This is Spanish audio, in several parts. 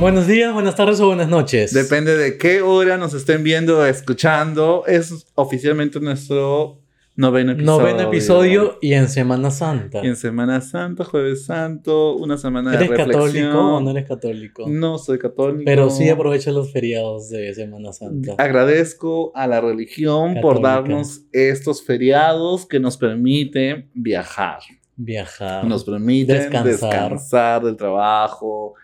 Buenos días, buenas tardes o buenas noches. Depende de qué hora nos estén viendo o escuchando. Es oficialmente nuestro noveno episodio. Noveno episodio y en Semana Santa. Y en Semana Santa, Jueves Santo, una semana de ¿Eres reflexión. católico o no eres católico? No soy católico. Pero sí aprovecha los feriados de Semana Santa. Agradezco a la religión por darnos estos feriados que nos permiten viajar. Viajar. Nos permiten Descansar. descansar del trabajo,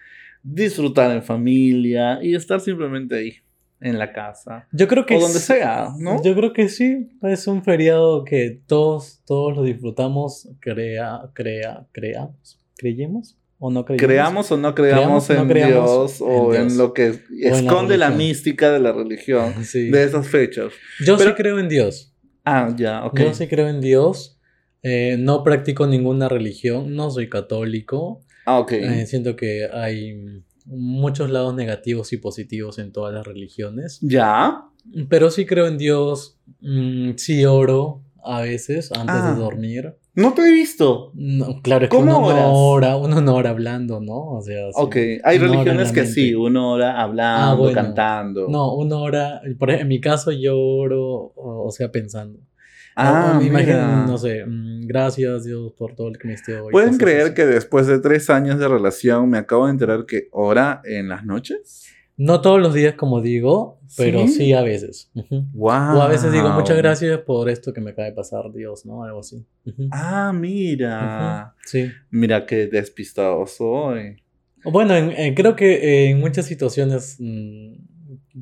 disfrutar en familia y estar simplemente ahí, en la casa. Yo creo que O donde sí. sea, ¿no? Yo creo que sí. Es un feriado que todos, todos lo disfrutamos. Crea, crea, creamos. ¿Creyemos o no creyemos? Creamos o no creamos, Creamos o no en creamos Dios o en en, Dios. lo que esconde la, mística de la religión Sí. de esas fechas. Yo Pero- sí creo en Dios. Ah, ya, ok. Yo sí creo en Dios. Eh, no practico ninguna religión. No soy católico. Ah, ok. Eh, siento que hay muchos lados negativos y positivos en todas las religiones. Ya. Pero sí creo en Dios. Mm, sí oro a veces antes Ah. de dormir. No te he visto. No, claro, es que ¿Cómo uno oras? no ora, uno no ora hablando, ¿no? O sea, sí. Ok. Hay Uno religiones que sí, uno ora hablando, Ah, bueno. cantando. No, uno ora, por ejemplo, en mi caso yo oro, o, sea, pensando. Ah, O- imaginen, mira. no sé, mm, gracias Dios por todo el que me esté hoy. ¿Pueden creer así. que después de tres años de relación me acabo de enterar que ora en las noches? No todos los días, como digo, pero ¿Sí? sí, a veces. Wow. O a veces digo, muchas gracias por esto que me acaba de pasar, Dios, ¿no? Algo así. Ah, mira. Sí. Mira qué despistado soy. Bueno, en- en- creo que en muchas situaciones mm,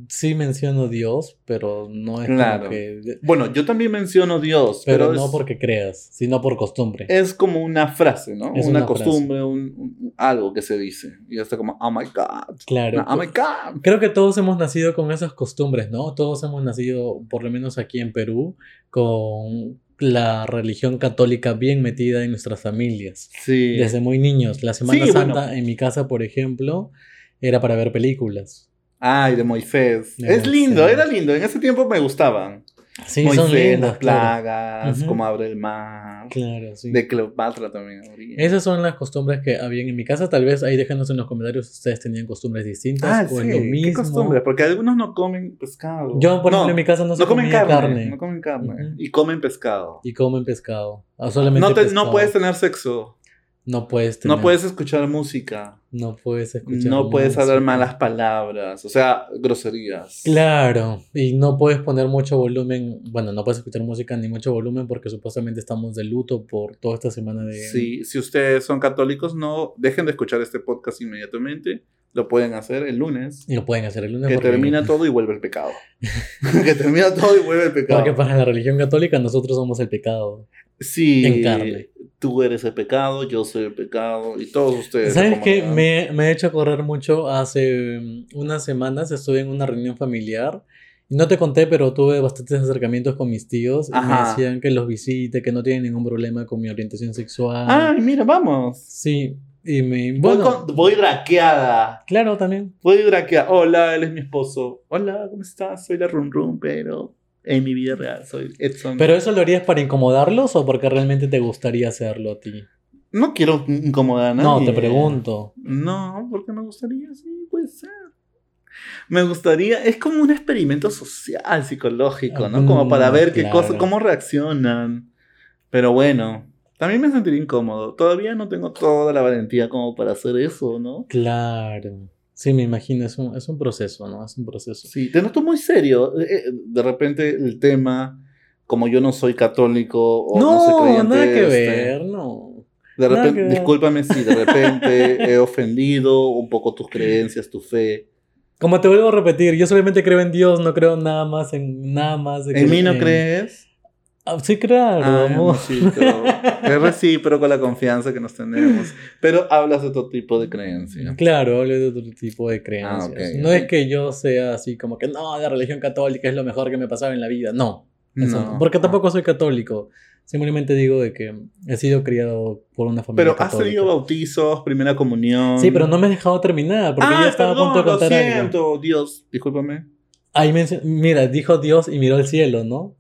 sí menciono Dios, pero no es Claro. como que... Bueno, yo también menciono Dios, Pero, pero, no es, porque creas, sino por costumbre. es como una frase, ¿no? Es una, una costumbre, un, un- algo que se dice. Y está como, oh my God. Claro. Oh my God. Creo que todos hemos nacido con esas costumbres, ¿no? Todos hemos nacido, por lo menos aquí en Perú, con la religión católica bien metida en nuestras familias. Sí. Desde muy niños. La Semana Sí, Santa bueno. en mi casa, por ejemplo, era para ver películas. Ay, de Moisés. De es lindo, era lindo. En ese tiempo me gustaban. Sí, Moisés, son lindas, las claro. plagas, Ujú. cómo abre el mar. Claro, sí. De Cleopatra también. Esas son las costumbres que habían en mi casa. Tal vez ahí déjanos en los comentarios si ustedes tenían costumbres distintas Ah, o sí. lo ¿Qué mismo. costumbre? Porque algunos no comen pescado. Yo, por No, ejemplo, en mi casa no se no comen carne, carne. No comen carne. Y comen pescado. Y comen pescado. Ah, solamente No, te- no pescado. puedes tener sexo. No puedes tener- No puedes escuchar música. No puedes escuchar. No puedes hablar malas palabras. O sea, groserías. Claro, y no puedes poner mucho volumen, bueno, no puedes escuchar música ni mucho volumen porque supuestamente estamos de luto por toda esta semana de... Sí, si ustedes son católicos, no dejen de escuchar este podcast inmediatamente. Lo pueden hacer el lunes. Y lo pueden hacer el lunes Que porque, termina todo y vuelve el pecado. que termina todo y vuelve el pecado. porque para la religión católica nosotros somos el pecado. Sí, en carne. Tú eres el pecado, yo soy el pecado y todos ustedes. ¿Sabes qué? acomodan. Me, me he hecho correr mucho. Hace mm, unas semanas estuve en una reunión familiar. Y no te conté, pero tuve bastantes acercamientos con mis tíos. Y me decían que los visite, que no tienen ningún problema con mi orientación sexual. Ay, mira, vamos. Sí, y me... Voy, Bueno, con- voy draqueada. claro, también. Voy draqueada. Hola, él es mi esposo. Hola, ¿cómo estás? Soy la Run Run, pero en mi vida real soy Edson. ¿Pero eso lo harías para incomodarlos o porque realmente te gustaría hacerlo a ti? no quiero incomodar a nadie. No, te pregunto. No, porque me gustaría, sí, puede ser. Me gustaría, es como un experimento social, psicológico, ¿no? Como para Mm, ver qué claro. cosa, cómo reaccionan. Pero bueno, también me sentiría incómodo. Todavía no tengo toda la valentía como para hacer eso, ¿no? Claro. Sí, me imagino, es un, es un proceso, ¿no? Es un proceso. Sí, te noto muy serio. Eh, eh, De repente el tema, como yo no soy católico o no, soy No, creyente, nada que este, ver, no. De repente, que discúlpame si de repente he ofendido un poco tus creencias, tu fe. Como te vuelvo a repetir, yo solamente creo en Dios, no creo nada más en nada más. de ¿En que- mí no en- crees? Ah, sí, claro, Ay, amor. amorcito. Es recíproco la confianza que nos tenemos. Pero hablas de otro tipo de creencia. Claro, hablo de otro tipo de creencias. Ah, ok, no es que yo sea así como que no, la religión católica es lo mejor que me pasaba en la vida. No, eso No. no. Porque tampoco soy católico. Simplemente digo de que he sido criado por una familia Pero has tenido bautizos, primera comunión. Sí, pero no me has dejado terminar porque ah, ya estaba perdón, a punto de lo contar algo. siento. Dios, discúlpame. Ahí mira, dijo Dios y miró al cielo, ¿no?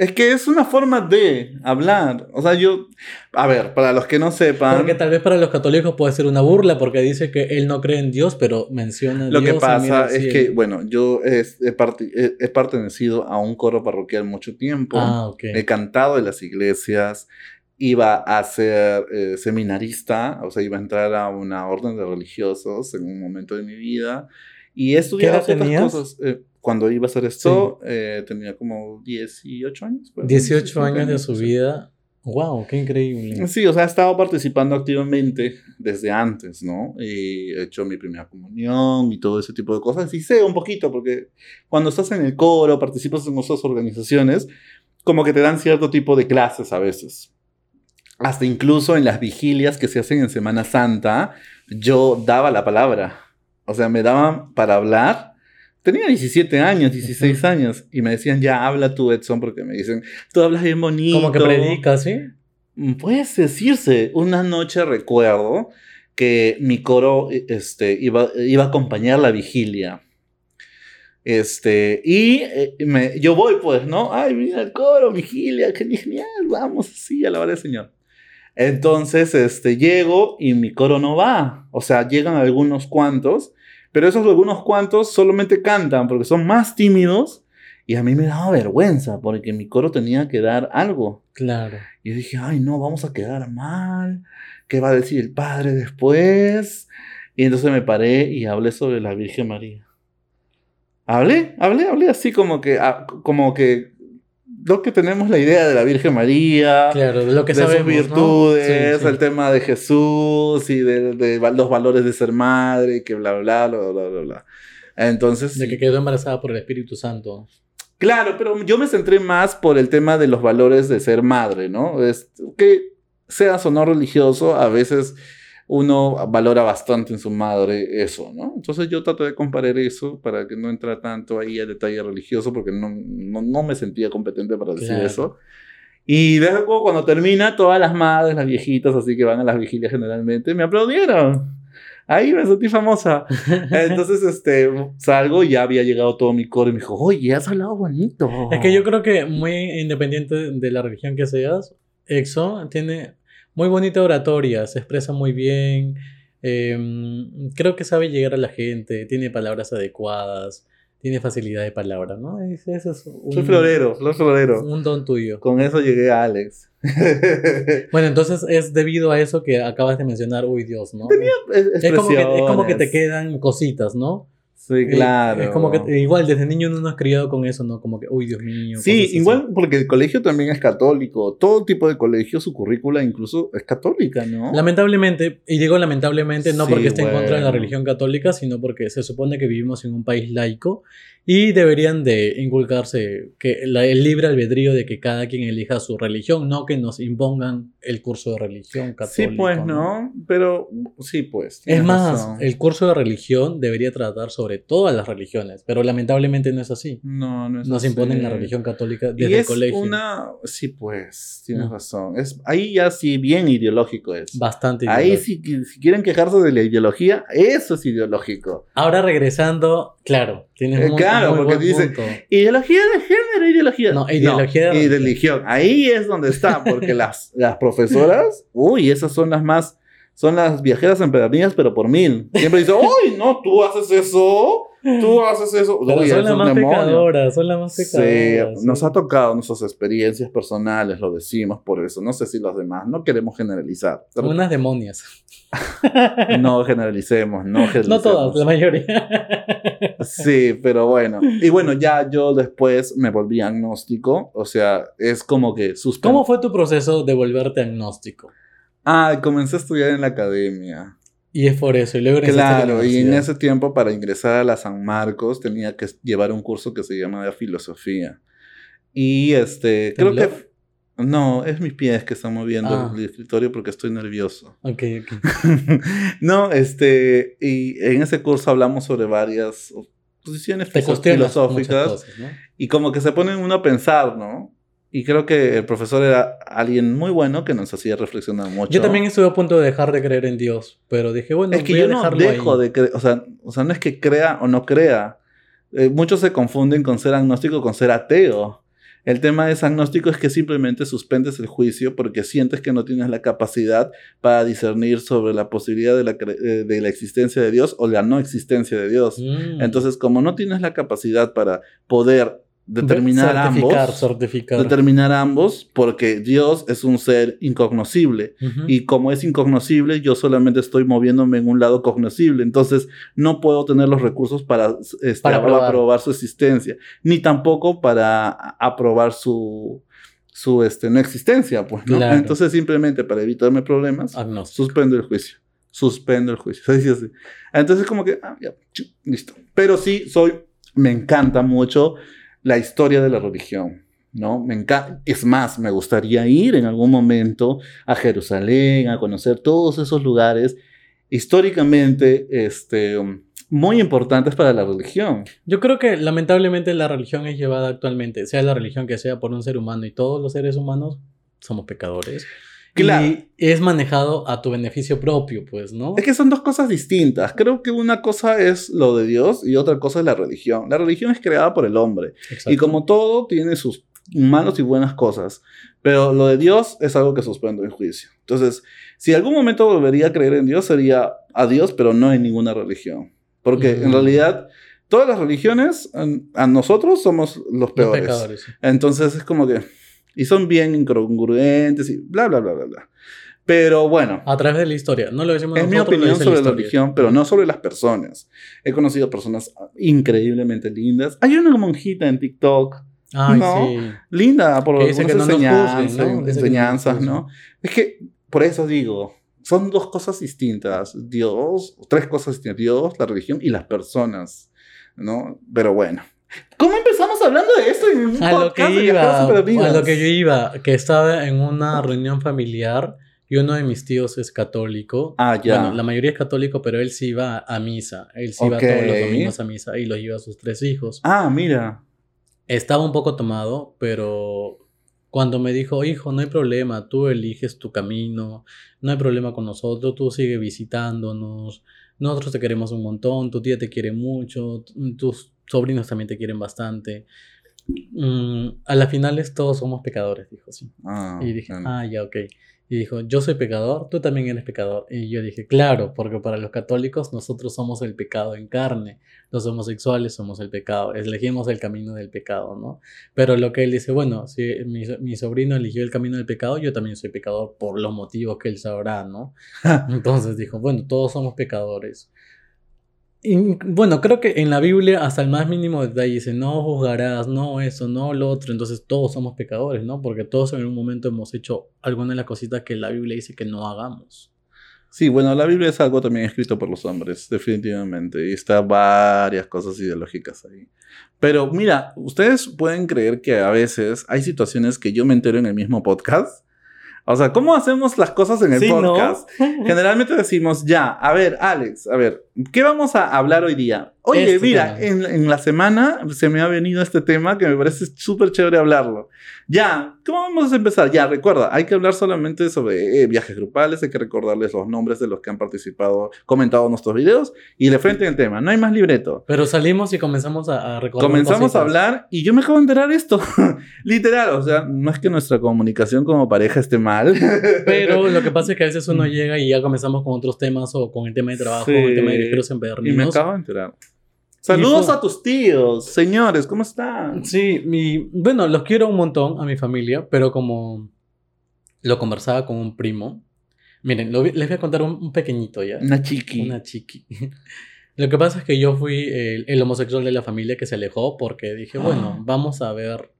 Es que es una forma de hablar. O sea, yo. A ver, para los que no sepan. Porque tal vez para los católicos puede ser una burla, porque dice que él no cree en Dios, pero menciona a Lo Dios. que pasa es cielo. que, bueno, yo he, he- he pertenecido a un coro parroquial mucho tiempo. Ah, ok. He cantado en las iglesias. Iba a ser eh, seminarista, o sea, iba a entrar a una orden de religiosos en un momento de mi vida. Y he estudiado edad ciertas tenías? cosas. Eh, cuando iba a hacer esto, eh, tenía como 18 años. pues, 18 años de su sí. vida. Wow, qué increíble. Sí, o sea, he estado participando activamente desde antes, ¿no? Y he hecho mi primera comunión y todo ese tipo de cosas. Y sé un poquito, porque cuando estás en el coro, participas en otras organizaciones, como que te dan cierto tipo de clases a veces. Hasta incluso en las vigilias que se hacen en Semana Santa, yo daba la palabra. O sea, me daban para hablar. Tenía 17 años, 16 Ujú. años, y me decían, ya habla tú, Edson, porque me dicen, tú hablas bien bonito. Como que predica, ¿sí? Mm, Puede decirse, una noche recuerdo que mi coro eh, este, iba, iba a acompañar la vigilia. Este, y eh, me- yo voy pues, ¿no? Ay, mira el coro, vigilia, qué genial, vamos así, a la hora del Señor. Entonces, este, llego y mi coro no va. O sea, llegan algunos cuantos, pero esos algunos cuantos solamente cantan porque son más tímidos y a mí me daba vergüenza porque mi coro tenía que dar algo. Claro. Y yo dije, ay, no, vamos a quedar mal. ¿Qué va a decir el padre después? Y entonces me paré y hablé sobre la Virgen María. Hablé, hablé, hablé así como que, ah, como que lo que tenemos la idea de la Virgen María, Claro, de lo que de sabemos, sus ¿no? virtudes, Sí, sí. el tema de Jesús y de, los valores de ser madre y que bla, bla, bla, bla, bla, bla. Entonces, De que quedó embarazada por el Espíritu Santo. Claro, pero yo me centré más por el tema de los valores de ser madre, ¿no? Es, que seas o no religioso, a veces uno valora bastante en su madre eso, ¿no? Entonces yo traté de comparar eso para que no entra tanto ahí al detalle religioso, porque no, no, no me sentía competente para decir Claro. eso. Y luego cuando termina, todas las madres, las viejitas, así que van a las vigilias generalmente, me aplaudieron. Ahí me sentí famosa. Entonces, este, salgo y ya había llegado todo mi coro y me dijo, oye, has hablado bonito. Es que yo creo que muy independiente de la religión que seas, EXO tiene muy bonita oratoria, se expresa muy bien, em, creo que sabe llegar a la gente, tiene palabras adecuadas, tiene facilidad de palabra, ¿no? Es- Eso es un, Soy florero, soy florero. un don tuyo. Con eso llegué a Alex. Bueno, entonces es debido a eso que acabas de mencionar, uy Dios, ¿no? Es Es como, que, es como que te quedan cositas, ¿no? Sí, Eh, claro. Es como que igual desde niño no nos has criado con eso, ¿no? Como que, uy Dios mío. Sí, así. igual porque el colegio también es católico. Todo tipo de colegio, su currícula incluso es católica, ¿no? Lamentablemente, y digo lamentablemente no Sí, porque esté en contra de la religión católica, sino porque se supone que vivimos en un país laico y deberían de inculcarse que la- el libre albedrío de que cada quien elija su religión, no que nos impongan el curso de religión Sí, católica. pues, ¿no? Pero sí, pues. Es más, razón. el curso de religión debería tratar sobre todas las religiones, pero lamentablemente no es así. No, no es Nos así. imponen la religión católica Y desde el es colegio. una... Sí, pues, tienes Mm. razón. Es... Ahí ya sí, bien ideológico es. Bastante. Ahí ideológico. sí, que- si quieren quejarse de la ideología, eso es ideológico. Ahora regresando, claro, tienes Eh, claro, porque dice- punto. Ideología de género, ideología. No, ideología de y de religión. religión. Ahí es donde está, porque las, las profesoras, uy, esas son las más, son las viajeras empedernidas, pero por mil. Siempre dicen, uy, no, tú haces eso, tú haces eso. Pero son las más pecadoras, son las más Sí, pecadoras. nos sí. ha tocado nuestras experiencias personales, lo decimos por eso. No sé si los demás, no queremos generalizar. Unas demonias. No generalicemos, no generalicemos. No todas, la mayoría. Sí, pero bueno. Y bueno, ya yo después me volví agnóstico. O sea, es como que suspendí. ¿Cómo fue tu proceso de volverte agnóstico? Ah, comencé a estudiar en la academia. Y es por eso. Y luego Claro, y en ese tiempo para ingresar a la San Marcos tenía que llevar un curso que se llama filosofía. Y este, creo que... No, es mis pies que están moviendo Ah. el escritorio porque estoy nervioso. Ok, ok. no, este, y en ese curso hablamos sobre varias posiciones filosóficas cosas, ¿no? y como que se pone uno a pensar, ¿no? Y creo que el profesor era alguien muy bueno que nos hacía reflexionar mucho. Yo también estuve a punto de dejar de creer en Dios, pero dije, bueno, es que voy yo a no dejo ahí. de creer, o sea, o sea, no es que crea o no crea. Eh, muchos se confunden con ser agnóstico con ser ateo. El tema de agnóstico es que simplemente suspendes el juicio porque sientes que no tienes la capacidad para discernir sobre la posibilidad de la, eh, de la existencia de Dios o la no existencia de Dios. Mm. Entonces, como no tienes la capacidad para poder determinar ambos. Certificar. Determinar ambos, porque Dios es un ser incognoscible. Y como es incognoscible, yo solamente estoy moviéndome en un lado cognoscible. Entonces, no puedo tener los recursos para, este, aprobar. su existencia, ni tampoco para aprobar su, su este, no existencia. Pues, ¿no? Entonces, simplemente para evitarme problemas, suspendo el juicio. Suspendo el juicio. Entonces, como que, ah, ya, listo. Pero sí, soy, me encanta mucho la historia de la religión. ¿no? Me. Es más, me gustaría ir en algún momento a Jerusalén, a conocer todos esos lugares históricamente este, muy importantes para la religión. Yo creo que lamentablemente la religión es llevada actualmente, sea la religión que sea, por un ser humano y todos los seres humanos somos pecadores. Y es manejado a tu beneficio propio, pues, ¿no? Es que son dos cosas distintas. Creo que una cosa es lo de Dios y otra cosa es la religión. La religión es creada por el hombre. Y como todo, tiene sus malas y buenas cosas. Pero lo de Dios es algo que suspendo en juicio. Entonces, si algún momento volvería a creer en Dios, sería a Dios, pero no en ninguna religión. Porque en realidad todas las religiones, a nosotros somos los peores. Entonces es como que y son bien incongruentes y bla, bla, bla, bla, bla. Pero bueno. A través de la historia. No lo decimos Es mi opinión sobre la, religión, pero no sobre las personas. He conocido personas increíblemente lindas. Hay una monjita en TikTok. Ay, sí. Linda por que enseñanzas, ¿no? enseñanzas, ¿no? Es que por eso digo, son dos cosas distintas. Dios, tres cosas distintas. Dios, la religión y las personas, ¿no? Pero bueno, ¿Cómo hablando de esto en a lo que iba, a lo que yo iba, que estaba en una reunión familiar y uno de mis tíos es católico. Ah, ya. Bueno, la mayoría es católico, pero él sí iba a misa. Él sí iba todos los domingos a misa y lo lleva a sus tres hijos. Ah, mira. Estaba un poco tomado, pero cuando me dijo, hijo, no hay problema, tú eliges tu camino, no hay problema con nosotros, tú sigue visitándonos, nosotros te queremos un montón, tu tía te quiere mucho, tus sobrinos también te quieren bastante. Mm, a las finales todos somos pecadores, dijo, sí. Ah, y dije, ah, ya, ok. Y dijo, yo soy pecador, tú también eres pecador. Y yo dije, claro, porque para los católicos nosotros somos el pecado en carne, los homosexuales somos el pecado, elegimos el camino del pecado, ¿no? Pero lo que él dice, bueno, si mi, mi sobrino eligió el camino del pecado, yo también soy pecador por los motivos que él sabrá, ¿no? Entonces dijo, bueno, todos somos pecadores bueno, creo que en la Biblia hasta el más mínimo detalle dice, no juzgarás, no eso, no lo otro, entonces todos somos pecadores, ¿no? Porque todos en un momento hemos hecho alguna de las cositas que la Biblia dice que no hagamos. Sí, bueno, la Biblia es algo también escrito por los hombres, definitivamente, y está varias cosas ideológicas ahí. Pero mira, ustedes pueden creer que a veces hay situaciones que yo me entero en el mismo podcast o sea, ¿cómo hacemos las cosas en el podcast? Generalmente decimos, ya, a ver, Alex, a ver, ¿qué vamos a hablar hoy día? Oye, este mira, en, la semana se me ha venido este tema que me parece súper chévere hablarlo. Ya, ¿cómo vamos a empezar? Ya, recuerda, hay que hablar solamente sobre eh, viajes grupales, hay que recordarles los nombres de los que han participado, comentado en nuestros videos y de frente en el tema. No hay más libreto. Pero salimos y comenzamos a, a recordar. Comenzamos a hablar y yo me acabo de enterar esto. Literal, o sea, no es que nuestra comunicación como pareja esté mal. Pero lo que pasa es que a veces uno llega y ya comenzamos con otros temas o con el tema de trabajo, con el tema de viajeros en Y me acabo de enterar. Saludos a tus tíos, señores, ¿cómo están? Sí, mi, bueno, los quiero un montón a mi familia, pero como lo conversaba con un primo, miren, les voy a contar un, pequeñito ya. Una chiqui. Una chiqui. Lo que pasa es que yo fui el, homosexual de la familia que se alejó porque dije, bueno, ah. vamos a ver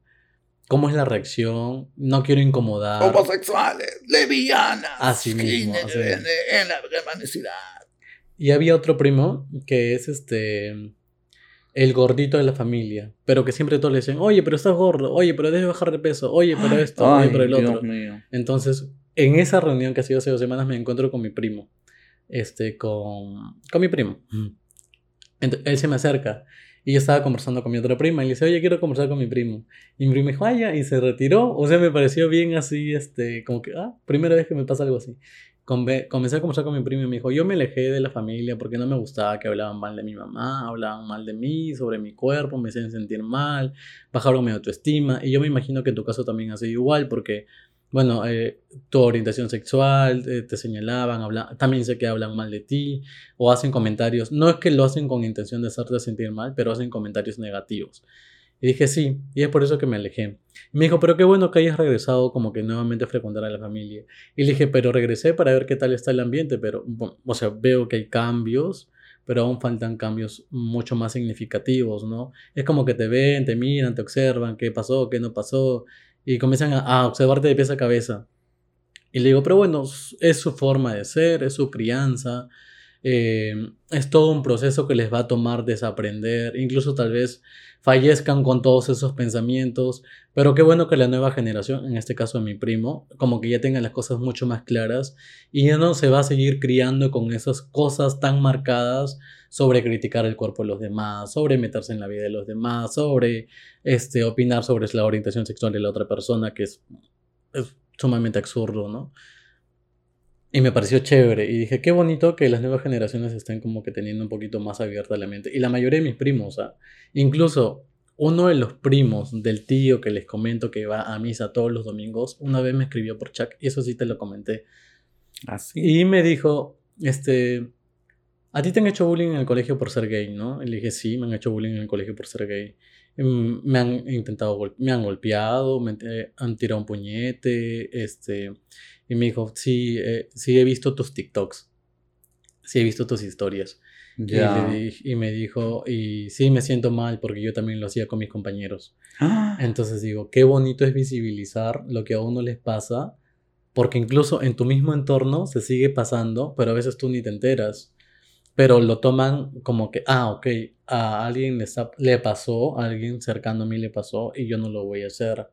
cómo es la reacción, no quiero incomodar. Homosexuales, levianas. Así mismo. En, la permanecidad. Y había otro primo que es este el gordito de la familia, pero que siempre todos le dicen, oye, pero estás gordo, oye, pero debes bajar de peso, oye, pero esto, oye, pero el otro. Entonces, en esa reunión que ha sido hace dos semanas me encuentro con mi primo, este, con, con mi primo. él se me acerca y yo estaba conversando con mi otra prima y le dice, oye, quiero conversar con mi primo. Y mi primo dijo, vaya, y se retiró. O sea, me pareció bien así, este, como que, ah, primera vez que me pasa algo así. Comencé a conversar con mi primo y me dijo, yo me alejé de la familia porque no me gustaba que hablaban mal de mi mamá, hablaban mal de mí, sobre mi cuerpo, me hacían sentir mal, bajaron mi autoestima. Y yo me imagino que en tu caso también ha sido igual porque, bueno, eh, tu orientación sexual, eh, te señalaban, habla- también sé que hablan mal de ti o hacen comentarios. No es que lo hacen con intención de hacerte sentir mal, pero hacen comentarios negativos. Y dije, sí, y es por eso que me alejé. Y me dijo, pero qué bueno que hayas regresado como que nuevamente a frecuentar a la familia. Y le dije, pero regresé para ver qué tal está el ambiente, pero, bueno, o sea, veo que hay cambios, pero aún faltan cambios mucho más significativos, ¿no? Es como que te ven, te miran, te observan, qué pasó, qué no pasó, y comienzan a, a observarte de pies a cabeza. Y le digo, pero bueno, es su forma de ser, es su crianza, eh, es todo un proceso que les va a tomar desaprender, incluso tal vez fallezcan con todos esos pensamientos, pero qué bueno que la nueva generación, en este caso mi primo, como que ya tenga las cosas mucho más claras y ya no se va a seguir criando con esas cosas tan marcadas sobre criticar el cuerpo de los demás, sobre meterse en la vida de los demás, sobre este, opinar sobre la orientación sexual de la otra persona, que es, es sumamente absurdo, ¿no? Y me pareció chévere. Y dije, qué bonito que las nuevas generaciones estén como que teniendo un poquito más abierta la mente. Y la mayoría de mis primos, sea, incluso uno de los primos del tío que les comento que va a misa todos los domingos, una vez me escribió por chat, y eso sí te lo comenté. Así. Y me dijo, este, a ti te han hecho bullying en el colegio por ser gay, ¿no? Y le dije, sí, me han hecho bullying en el colegio por ser gay. Mm, Me han intentado, me han golpeado, me eh, han tirado un puñete, este, y me dijo, sí, eh, sí he visto tus TikToks, sí he visto tus historias. Y, me dijo, y sí me siento mal porque yo también lo hacía con mis compañeros. Ah, Entonces digo, qué bonito es visibilizar lo que a uno les pasa, porque incluso en tu mismo entorno se sigue pasando, pero a veces tú ni te enteras. Pero lo toman como que, ah, ok, a alguien le, le pasó, a alguien cercano a mí le pasó y yo no lo voy a hacer.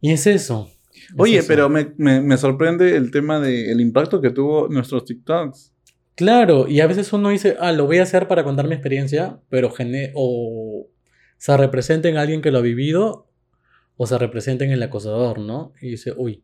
Y es eso. Oye, pero me, me- me sorprende el tema del impacto que tuvo nuestros TikToks. Claro, y a veces uno dice, ah, lo voy a hacer para contar mi experiencia, pero gene o se representa en alguien que lo ha vivido o se representa en el acosador, ¿no? Y dice, uy,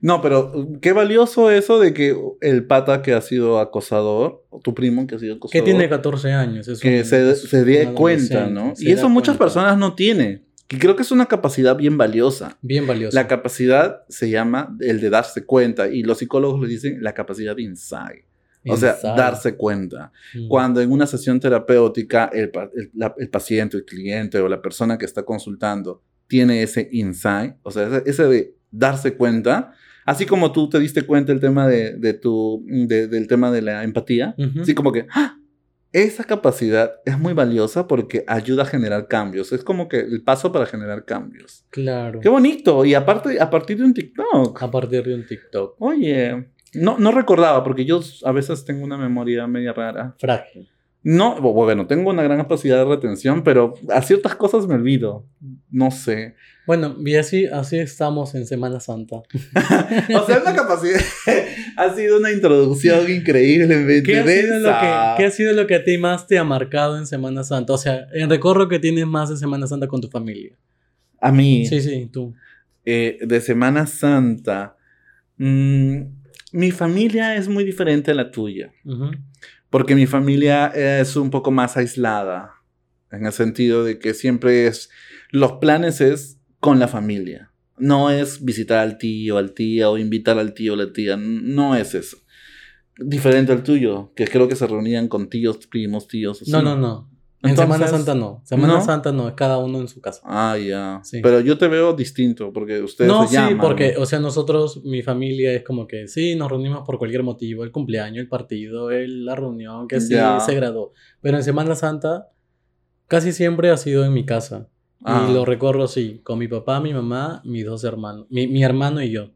No, pero uh, qué valioso eso de que el pata que ha sido acosador, o tu primo que ha sido que acosador, tiene 14 años. Es que un- se, es se dé cuenta, ¿no? Y eso muchas cuenta. personas no tienen. Y creo que es una capacidad bien valiosa. Bien valioso. La capacidad se llama el de darse cuenta y los psicólogos le dicen la capacidad de insight. O sea, darse cuenta. Mm. Cuando en una sesión terapéutica el, el- la- el paciente, el cliente o la persona que está consultando tiene ese insight, o sea, ese, ese de darse cuenta, así como tú te diste cuenta el tema de, de tu, de- del tema de la empatía, Ujú. así como que ¡ah! Esa capacidad es muy valiosa porque ayuda a generar cambios. Es como que el paso para generar cambios. Claro. Qué bonito. Y aparte, a partir de un TikTok. A partir de un TikTok. Oye, no, no recordaba porque yo a veces tengo una memoria media rara. Frágil. No, bu- bueno, tengo una gran capacidad de retención, pero a ciertas cosas me olvido. No sé. Bueno, y así, así estamos en Semana Santa. O sea, una capacidad. ha sido una introducción increíblemente ¿Qué ha, sido lo que, qué ha sido lo que a ti más te ha marcado en Semana Santa? O sea, en recorro que tienes más de Semana Santa con tu familia. A mí, Sí, sí, tú. eh, de Semana Santa, mm, mi familia es muy diferente a la tuya. Porque mi familia es un poco más aislada. En el sentido de que siempre es. Los planes es con la familia. No es visitar al tío, al tía o invitar al tío o la tía. No es eso. Diferente al tuyo, que creo que se reunían con tíos, primos, tíos. así. No, no, no. En Entonces, Semana Santa no. Semana ¿no? Santa no, es cada uno en su casa. Ah, ya. Sí. Pero yo te veo distinto porque ustedes No, se sí, llaman. porque, o sea, nosotros, mi familia es como que sí, nos reunimos por cualquier motivo, el cumpleaños, el partido, el- la reunión, que sí, Ya. se graduó. Pero en Semana Santa casi siempre ha sido en mi casa. Ah. Y lo recorro así, con mi papá, mi mamá, mis dos hermanos, mi, mi hermano y yo.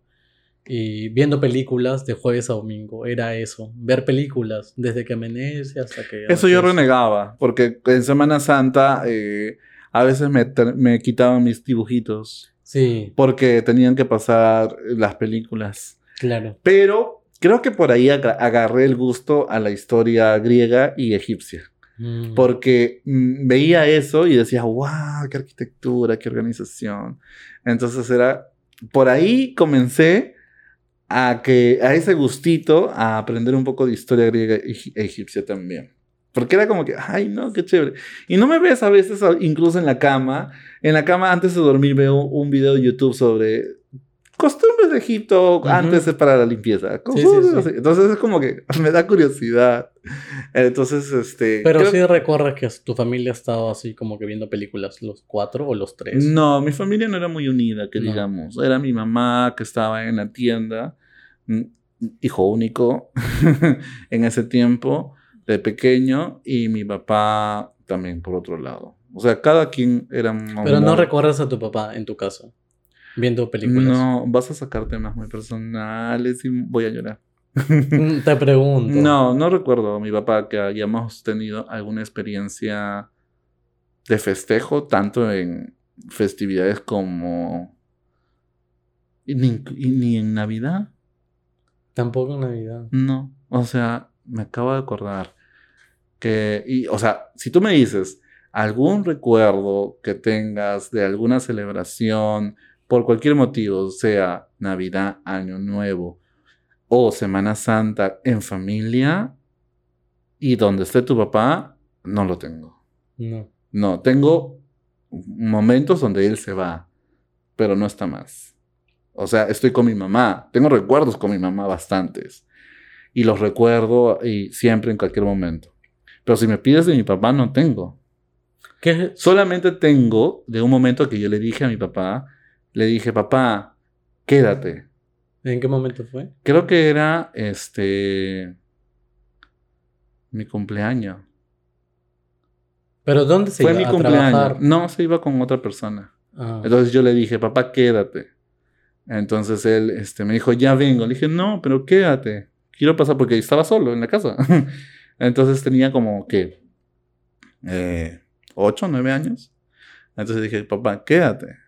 Y viendo películas de jueves a domingo, era eso, ver películas desde que amanece hasta que... Eso yo renegaba, porque en Semana Santa eh, a veces me, me quitaban mis dibujitos Sí, porque tenían que pasar las películas. claro. Pero creo que por ahí aga- agarré el gusto a la historia griega y egipcia, Mm. porque mm, veía eso y decía, wow, qué arquitectura, qué organización. Entonces era, por ahí comencé a que a ese gustito a aprender un poco de historia griega e egipcia también. Porque era como que, ay, no, qué chévere. Y no me ves a veces, incluso en la cama. En la cama, antes de dormir, veo un video de YouTube sobre costumbres de Egipto antes de para la limpieza. Entonces es como que me da curiosidad. Entonces, este. Pero sí recuerdas que tu familia estaba así como que viendo películas, los cuatro o los tres. No, mi familia no era muy unida, que digamos. Era mi mamá que estaba en la tienda, hijo único en ese tiempo de pequeño y mi papá también por otro lado. O sea, cada quien era... Pero no recuerdas a tu papá en tu casa, viendo películas. No, vas a sacar temas muy personales y voy a llorar. Mm, te pregunto. No, no recuerdo a mi papá que hayamos tenido alguna experiencia de festejo, tanto en festividades como... Ni, ni en Navidad. Tampoco Navidad. No, o sea, me acabo de acordar que, y, o sea, si tú me dices algún recuerdo que tengas de alguna celebración, por cualquier motivo, sea Navidad, Año Nuevo o Semana Santa en familia y donde esté tu papá, no lo tengo. No. No, tengo momentos donde él se va, pero no está más. O sea, estoy con mi mamá. Tengo recuerdos con mi mamá bastantes y los recuerdo y siempre en cualquier momento. Pero si me pides de mi papá, no tengo. ¿Qué? Solamente tengo de un momento que yo le dije a mi papá, le dije, papá, quédate. ¿En qué momento fue? Creo que era este mi cumpleaños. ¿Pero dónde se fue mi cumpleaños. No, se iba con otra persona. Ah. Entonces yo le dije, papá, quédate. Entonces él este, me dijo, ya vengo. Le dije, no, pero quédate quiero pasar porque estaba solo en la casa. Entonces tenía como que eh, 8, 9 años. Entonces dije, papá, quédate.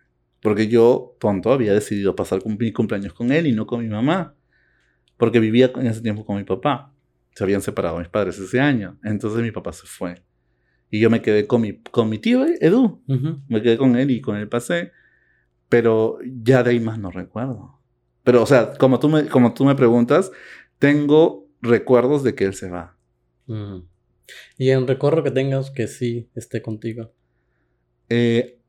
Porque yo, tonto, había decidido pasar mi cumpleaños con él y no con mi mamá. Porque vivía en ese tiempo con mi papá. Se habían separado mis padres ese año. Entonces mi papá se fue. Y yo me quedé con mi, con mi tío Edu. Me quedé con él y con él pasé. Pero ya de ahí más no recuerdo. Pero, o sea, como tú me, como tú me preguntas, tengo recuerdos de que él se va. Y en recuerdo que tengas que sí esté contigo. Eh,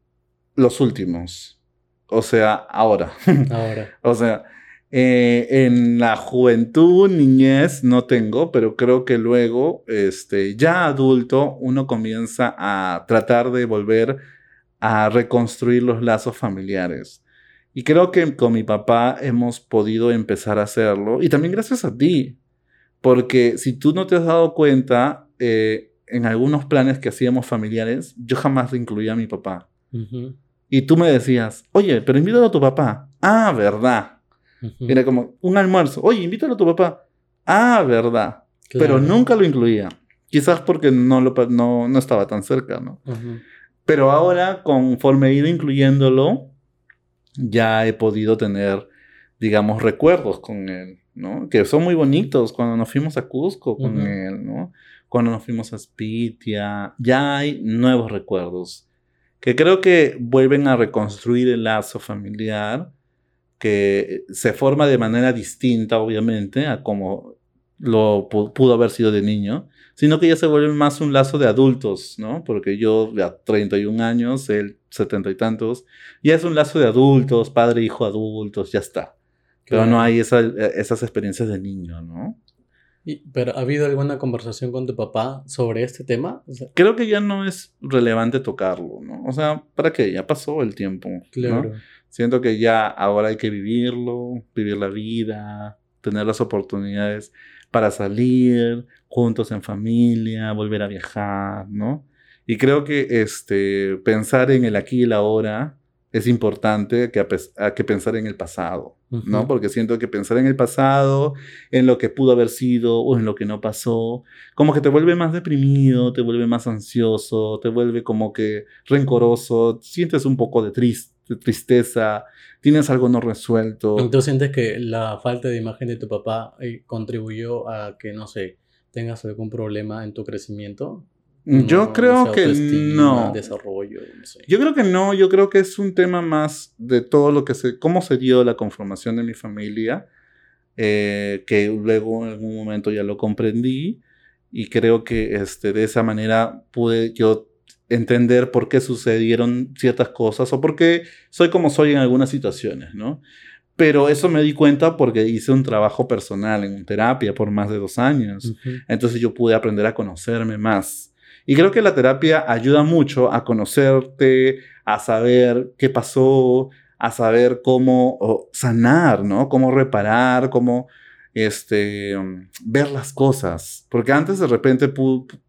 los últimos. O sea, ahora. Ahora. o sea, eh, en la juventud, niñez, no tengo, pero creo que luego, este, ya adulto, uno comienza a tratar de volver a reconstruir los lazos familiares. Y creo que con mi papá hemos podido empezar a hacerlo. Y también gracias a ti. Porque si tú no te has dado cuenta, eh, en algunos planes que hacíamos familiares, yo jamás incluía a mi papá. Y tú me decías, oye, pero invítalo a tu papá. Ah, verdad. Era como un almuerzo. Oye, invítalo a tu papá. Ah, verdad. Pero nunca lo incluía. Quizás porque no, lo, no, no estaba tan cerca, ¿no? Pero ahora, conforme he ido incluyéndolo, ya he podido tener, digamos, recuerdos con él, ¿no? Que son muy bonitos cuando nos fuimos a Cusco con él, ¿no? Cuando nos fuimos a Spitia, ya hay nuevos recuerdos que creo que vuelven a reconstruir el lazo familiar que se forma de manera distinta, obviamente, a como lo pudo haber sido de niño, sino que ya se vuelve más un lazo de adultos, ¿no? Porque yo ya 31 años, él 70 y tantos, ya es un lazo de adultos, padre, hijo, adultos, ya está. Pero no hay esas experiencias de niño, ¿no? ¿Pero ha habido alguna conversación con tu papá sobre este tema? Creo que ya no es relevante tocarlo, ¿no? O sea, ¿para qué? Ya pasó el tiempo. Claro. Siento que ya ahora hay que vivirlo, vivir la vida, tener las oportunidades para salir juntos en familia, volver a viajar, ¿no? Y creo que este, pensar en el aquí y el ahora es importante que, a, que pensar en el pasado, ¿no? Porque siento que pensar en el pasado, en lo que pudo haber sido o en lo que no pasó, como que te vuelve más deprimido, te vuelve más ansioso, te vuelve como que rencoroso, sientes un poco de, de tristeza, tienes algo no resuelto. ¿Tú sientes que la falta de imagen de tu papá eh, contribuyó a que, no sé, tengas algún problema en tu crecimiento? Yo creo que no. Desarrollo, Yo creo que no, yo creo que es un tema más de todo lo que se, cómo se dio la conformación de mi familia. eh, que luego en algún momento ya lo comprendí y creo que este, de esa manera pude yo entender por qué sucedieron ciertas cosas o por qué soy como soy en algunas situaciones, ¿no? Pero eso me di cuenta porque hice un trabajo personal en terapia por más de dos años. Entonces yo pude aprender a conocerme más. Y creo que la terapia ayuda mucho a conocerte, a saber qué pasó, a saber cómo sanar, ¿no? Cómo reparar, cómo este, ver las cosas. Porque antes de repente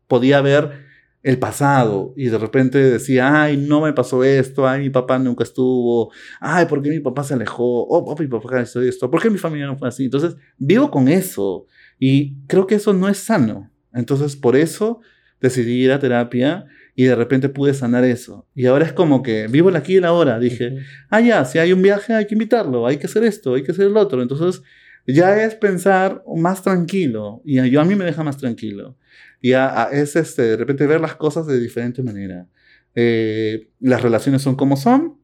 podía ver el pasado y de repente decía, ay, no me pasó esto, ay, mi papá nunca estuvo, ay, ¿por qué mi papá se alejó? Oh, oh mi papá hizo esto, ¿por qué mi familia no fue así? Entonces, vivo con eso y creo que eso no es sano. Entonces, por eso decidí ir a terapia y de repente pude sanar eso. Y ahora es como que vivo el aquí y el ahora. Dije, ah, ya, si hay un viaje hay que invitarlo, hay que hacer esto, hay que hacer el otro. Entonces, ya es pensar más tranquilo y yo a mí me deja más tranquilo. Y es este, de repente ver las cosas de diferente manera. Eh, las relaciones son como son,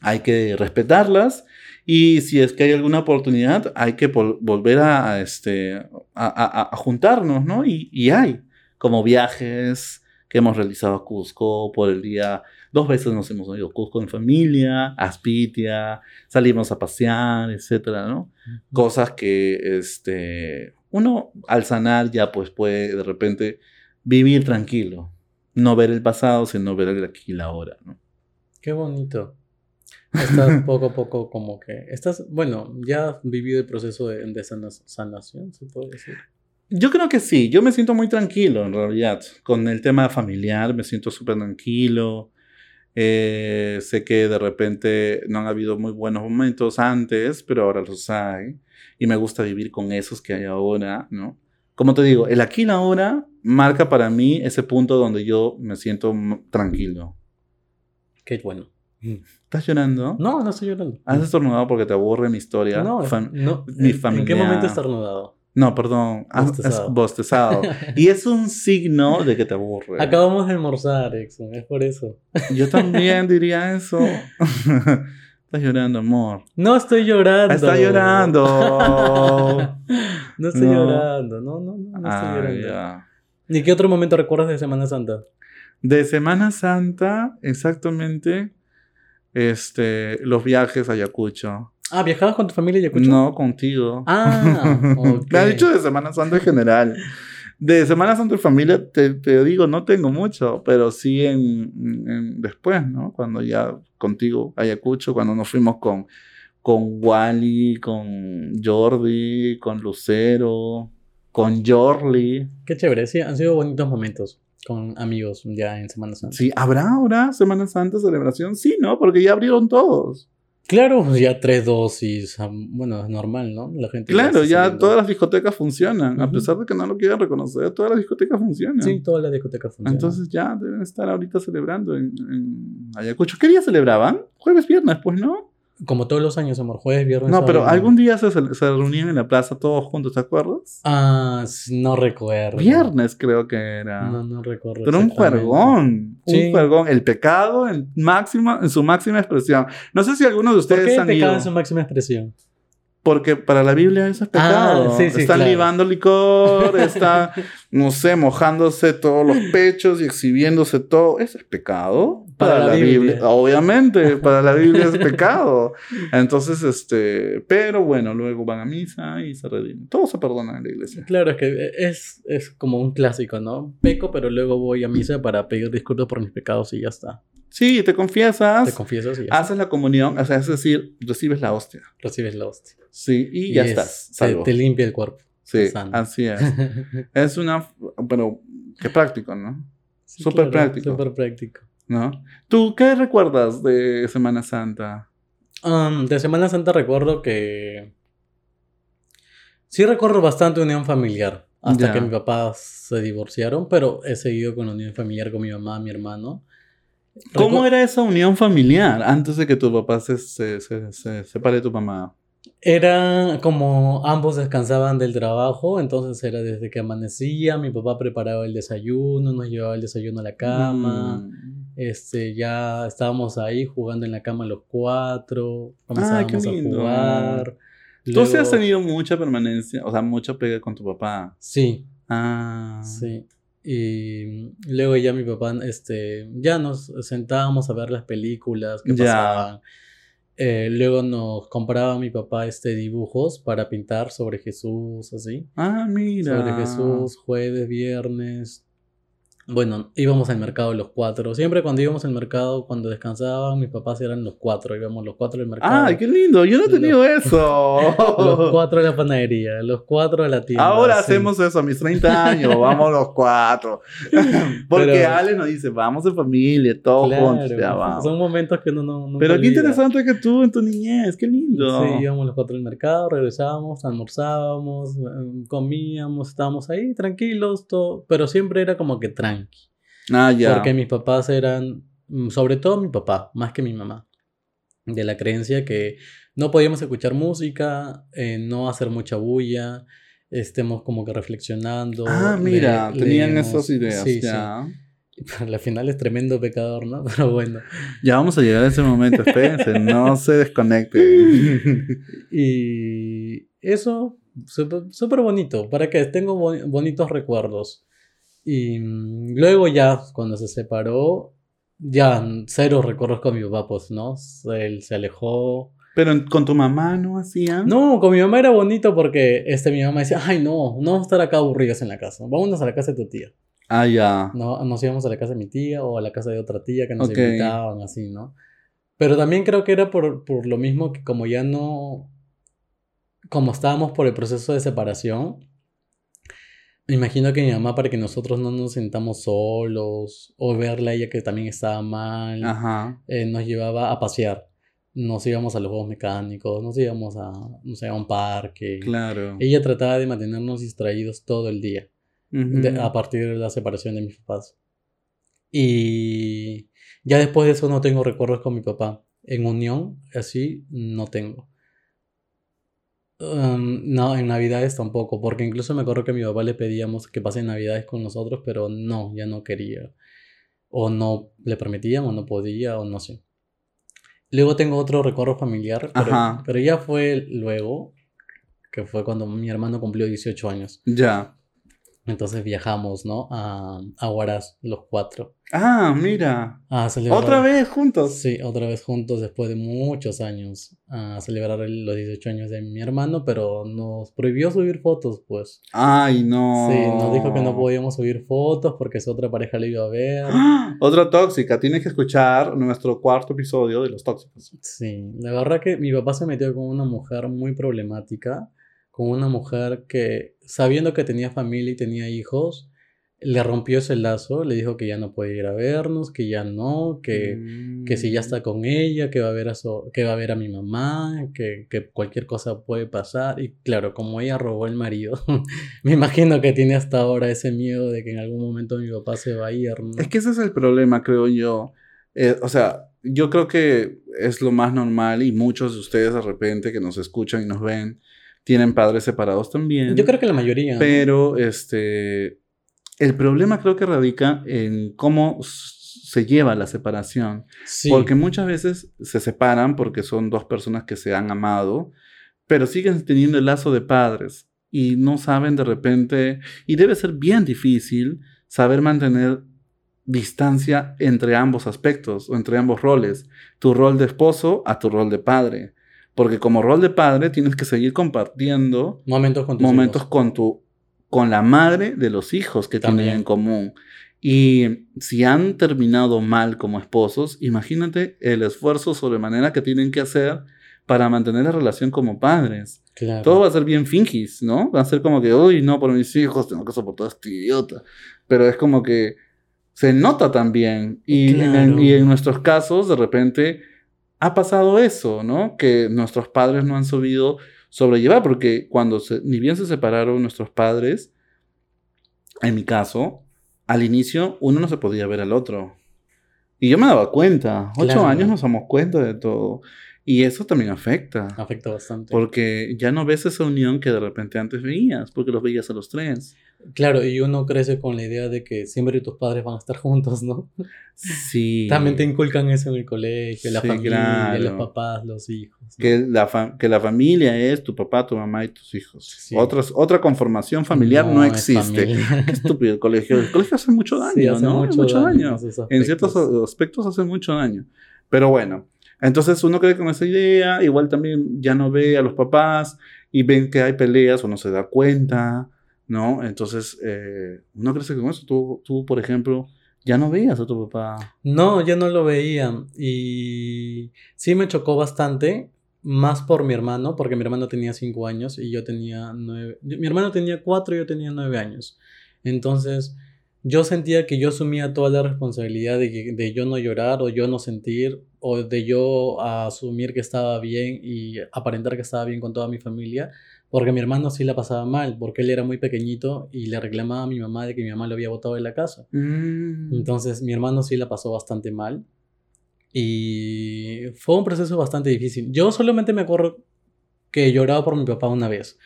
hay que respetarlas y si es que hay alguna oportunidad, hay que volver a, este, a, juntarnos, ¿no? Y, y, hay, como viajes que hemos realizado a Cusco por el día, dos veces nos hemos ido a Cusco en familia, a Aspitia, salimos a pasear, etcétera, ¿no? Cosas que, este, uno al sanar ya pues puede de repente vivir tranquilo, no ver el pasado, sino ver el aquí y la ahora, ¿no? Qué bonito. Estás poco a poco como que, estás, bueno, ya has vivido el proceso de, de sanación, se puede decir. Yo creo que sí, yo me siento muy tranquilo en realidad, con el tema familiar me siento súper tranquilo, eh, sé que de repente no han habido muy buenos momentos antes, pero ahora los hay. Y me gusta vivir con esos que hay ahora, ¿no? Como te digo, el aquí y la ahora marca para mí ese punto donde yo me siento tranquilo. Qué bueno. ¿Estás llorando? No, no estoy llorando. ¿Has estornudado porque te aburre mi historia? No, no mi familia. ¿En qué momento has estornudado? No, perdón, bostezado. es bostezado. y es un signo de que te aburre. Acabamos de almorzar, Exxon, es por eso. Yo también diría eso. Estás llorando, amor. No estoy llorando. Está llorando. no estoy llorando, no, no, no, no estoy ah, llorando. ¿Y qué otro momento recuerdas de Semana Santa? De Semana Santa, exactamente, este, los viajes a Ayacucho. Ah, ¿viajabas con tu familia Ayacucho? No, contigo. Ah, Me ha dicho de Semana Santa en general. De Semana Santa y familia, te, te, digo, no tengo mucho, pero sí en, después, ¿no? Cuando ya contigo, Ayacucho, cuando nos fuimos con, con Wally, con Jordi, con Lucero, con Jorli. Qué chévere, sí, han sido bonitos momentos con amigos ya en Semana Santa. Sí, ¿habrá ahora Semana Santa celebración? Sí, ¿no? Porque ya abrieron todos. Claro, pues ya tres dosis, bueno, es normal, ¿no? La gente claro, ya, todas las discotecas funcionan, a pesar de que no lo quieran reconocer, todas las discotecas funcionan. Sí, todas las discotecas funcionan. Entonces ya deben estar ahorita celebrando en, en Ayacucho. ¿Qué día celebraban? Jueves, viernes, pues, ¿no? Como todos los años, amor, jueves, viernes. No, pero algún día se, se, reunían en la plaza todos juntos, ¿te acuerdas? Ah, no recuerdo. Viernes creo que era. No, no recuerdo. Pero un juergón. Un juergón. El pecado en, máxima, en su máxima expresión. No sé si algunos de ustedes ¿Por qué el pecado en su máxima expresión? Porque para la Biblia eso es pecado. Ah, están libando licor, está, no sé, mojándose todos los pechos y exhibiéndose todo. Eso es pecado. Para, la, Biblia. Obviamente, para la Biblia es pecado. Entonces, este, pero bueno, luego van a misa y se redimen. Todo se perdona en la iglesia. Claro, es que es, es como un clásico, ¿no? Peco, pero luego voy a misa para pedir disculpas por mis pecados y ya está. Sí, te confiesas. Te confiesas y ya Haces la comunión, o sea, es decir, recibes la hostia. Recibes la hostia. Sí, y, ya estás. Te, limpia el cuerpo. Sí, así es. es una, pero qué práctico, ¿no? súper práctico. Súper práctico. ¿No? ¿Tú qué recuerdas de Semana Santa? Um, de Semana Santa recuerdo que... Sí recuerdo bastante unión familiar. Hasta que mis papás se divorciaron, pero he seguido con la unión familiar con mi mamá, mi hermano. ¿Cómo era esa unión familiar antes de que tu papá se, se, se, separe de tu mamá? Era como ambos descansaban del trabajo, entonces era desde que amanecía, mi papá preparaba el desayuno, nos llevaba el desayuno a la cama, mm. este, ya estábamos ahí jugando en la cama los cuatro, comenzábamos a jugar. Tú sí has Luego- tenido mucha permanencia, o sea, mucha pega con tu papá. Sí, Ah. sí. Y luego ya mi papá, este, ya nos sentábamos a ver las películas que pasaban. Eh, luego nos compraba mi papá este dibujos para pintar sobre Jesús, así. Ah, mira. Sobre Jesús, jueves, viernes. Bueno, íbamos al mercado los cuatro. Siempre cuando íbamos al mercado, cuando descansaban, mis papás eran los cuatro. Íbamos los cuatro al mercado. Ay, qué lindo. Yo no he tenido eso. Los cuatro a la panadería, los cuatro a la tienda. Ahora sí. hacemos eso a mis 30 años, vamos los cuatro. Porque Pero- Ale nos dice, vamos en familia, todos Claro, juntos, ya vamos. Son momentos que uno no. nunca Pero qué olvida. interesante que tú en tu niñez, qué lindo. Sí, íbamos los cuatro al mercado, regresábamos, almorzábamos, eh, comíamos, estábamos ahí tranquilos, todo, pero siempre era como que ah, ya. Porque mis papás eran, mm, sobre todo mi papá, más que mi mamá, de la creencia que no podíamos escuchar música, eh, no hacer mucha bulla, estemos como que reflexionando. Ah, mira, le- tenían leemos. esas ideas. Sí, ya. sí. Al final es tremendo pecador, ¿no? Pero bueno. ya vamos a llegar a ese momento, espérense, no se desconecten. Y eso, súper bonito, para que tengo bo- bonitos recuerdos. Y mm, luego ya, cuando se separó, ya cero recuerdos con mi papá, pues, ¿no? Él se alejó. Pero con tu mamá no hacían. No, con mi mamá era bonito porque este, mi mamá decía, ay, no, no vamos a estar acá aburridos en la casa, vámonos a la casa de tu tía. Ah, ya. No, nos íbamos a la casa de mi tía o a la casa de otra tía que nos invitaban, así, ¿no? Pero también creo que era por, por lo mismo que como ya no, como estábamos por el proceso de separación, imagino que mi mamá para que nosotros no nos sintamos solos o verla a ella que también estaba mal, Ajá. eh, nos llevaba a pasear. Nos íbamos a los juegos mecánicos, nos íbamos a, no sé, a un parque. Claro. Ella trataba de mantenernos distraídos todo el día de- a partir de la separación de mis papás. Y ya después de eso no tengo recuerdos con mi papá. En unión, así, no tengo. Um, no, en Navidades tampoco, porque incluso me acuerdo que a mi papá le pedíamos que pase Navidades con nosotros, pero no, ya no quería. O no le permitían, o no podía, o no sé. Luego tengo otro recuerdo familiar, pero, pero ya fue luego, que fue cuando mi hermano cumplió 18 años. Ya. Entonces viajamos, ¿no? A, a Huaraz, los cuatro. Ah, mira. A celebrar. Otra vez juntos. Sí, otra vez juntos después de muchos años a celebrar el- los 18 años de mi hermano, pero nos prohibió subir fotos, pues. Ay, no. Sí, nos dijo que no podíamos subir fotos porque su otra pareja le iba a ver. ¡Ah! Otra tóxica. Tienes que escuchar nuestro cuarto episodio de los tóxicos. Sí, la verdad que mi papá se metió con una mujer muy problemática, con una mujer que, sabiendo que tenía familia y tenía hijos, le rompió ese lazo, le dijo que ya no puede ir a vernos, que ya no, que, que si ya está con ella, que va a ver a, su- que va a ver a mi mamá, que, que cualquier cosa puede pasar. Y claro, como ella robó el marido, me imagino que tiene hasta ahora ese miedo de que en algún momento mi papá se va a ir, ¿no? Es que ese es el problema, creo yo. Eh, o sea, yo creo que es lo más normal y muchos de ustedes de repente que nos escuchan y nos ven tienen padres separados también. Yo creo que la mayoría. Pero este, el problema creo que radica en cómo se lleva la separación. Sí. Porque muchas veces se separan porque son dos personas que se han amado, pero siguen teniendo el lazo de padres y no saben de repente, y debe ser bien difícil saber mantener distancia entre ambos aspectos o entre ambos roles, tu rol de esposo a tu rol de padre. Porque como rol de padre tienes que seguir compartiendo Momentos con tus momentos hijos. con tu con la madre de los hijos que También. tienen en común. Y si han terminado mal como esposos, imagínate el esfuerzo sobremanera que tienen que hacer para mantener la relación como padres. Claro. Todo va a ser bien fingis, ¿no? Va a ser como que, uy, no, por mis hijos tengo que soportar a este idiota. Pero es como que se nota también. Y, en, Claro. y en nuestros casos, de repente, ha pasado eso, ¿no? Que nuestros padres no han sabido sobrellevar, porque cuando se- ni bien se separaron nuestros padres, en mi caso, al inicio uno no se podía ver al otro. Y yo me daba cuenta, ocho Claro. años nos damos cuenta de todo. Y eso también afecta. Afecta bastante. Porque ya no ves esa unión que de repente antes veías, porque los veías a los tres. Claro, y uno crece con la idea de que siempre tus padres van a estar juntos, ¿no? Sí. También te inculcan eso en el colegio, la Sí, familia, los claro. papás, los hijos. ¿no? Que la, que la familia es tu papá, tu mamá y tus hijos. Sí. Otras, otra conformación familiar no, es existe. Qué estúpido el colegio. El colegio hace mucho daño, Sí, hace ¿no? mucho Mucho, daño daño. en ciertos aspectos. aspectos hace mucho daño. Pero bueno, entonces uno cree con esa idea, igual también ya no ve a los papás y ven que hay peleas o no se da cuenta, ¿no? Entonces eh, uno crece con eso. Tú, tú, por ejemplo, ya no veías a tu papá. No, yo no lo veía y sí me chocó bastante, más por mi hermano, porque mi hermano tenía cinco años y yo tenía nueve. yo- Mi hermano tenía cuatro y yo tenía nueve años. Entonces, yo sentía que yo asumía toda la responsabilidad de, de yo no llorar o yo no sentir o de yo asumir que estaba bien y aparentar que estaba bien con toda mi familia, porque mi hermano sí la pasaba mal, porque él era muy pequeñito y le reclamaba a mi mamá de que mi mamá lo había botado de la casa. Mm. Entonces mi hermano sí la pasó bastante mal y fue un proceso bastante difícil. Yo solamente me acuerdo que lloraba por mi papá una vez,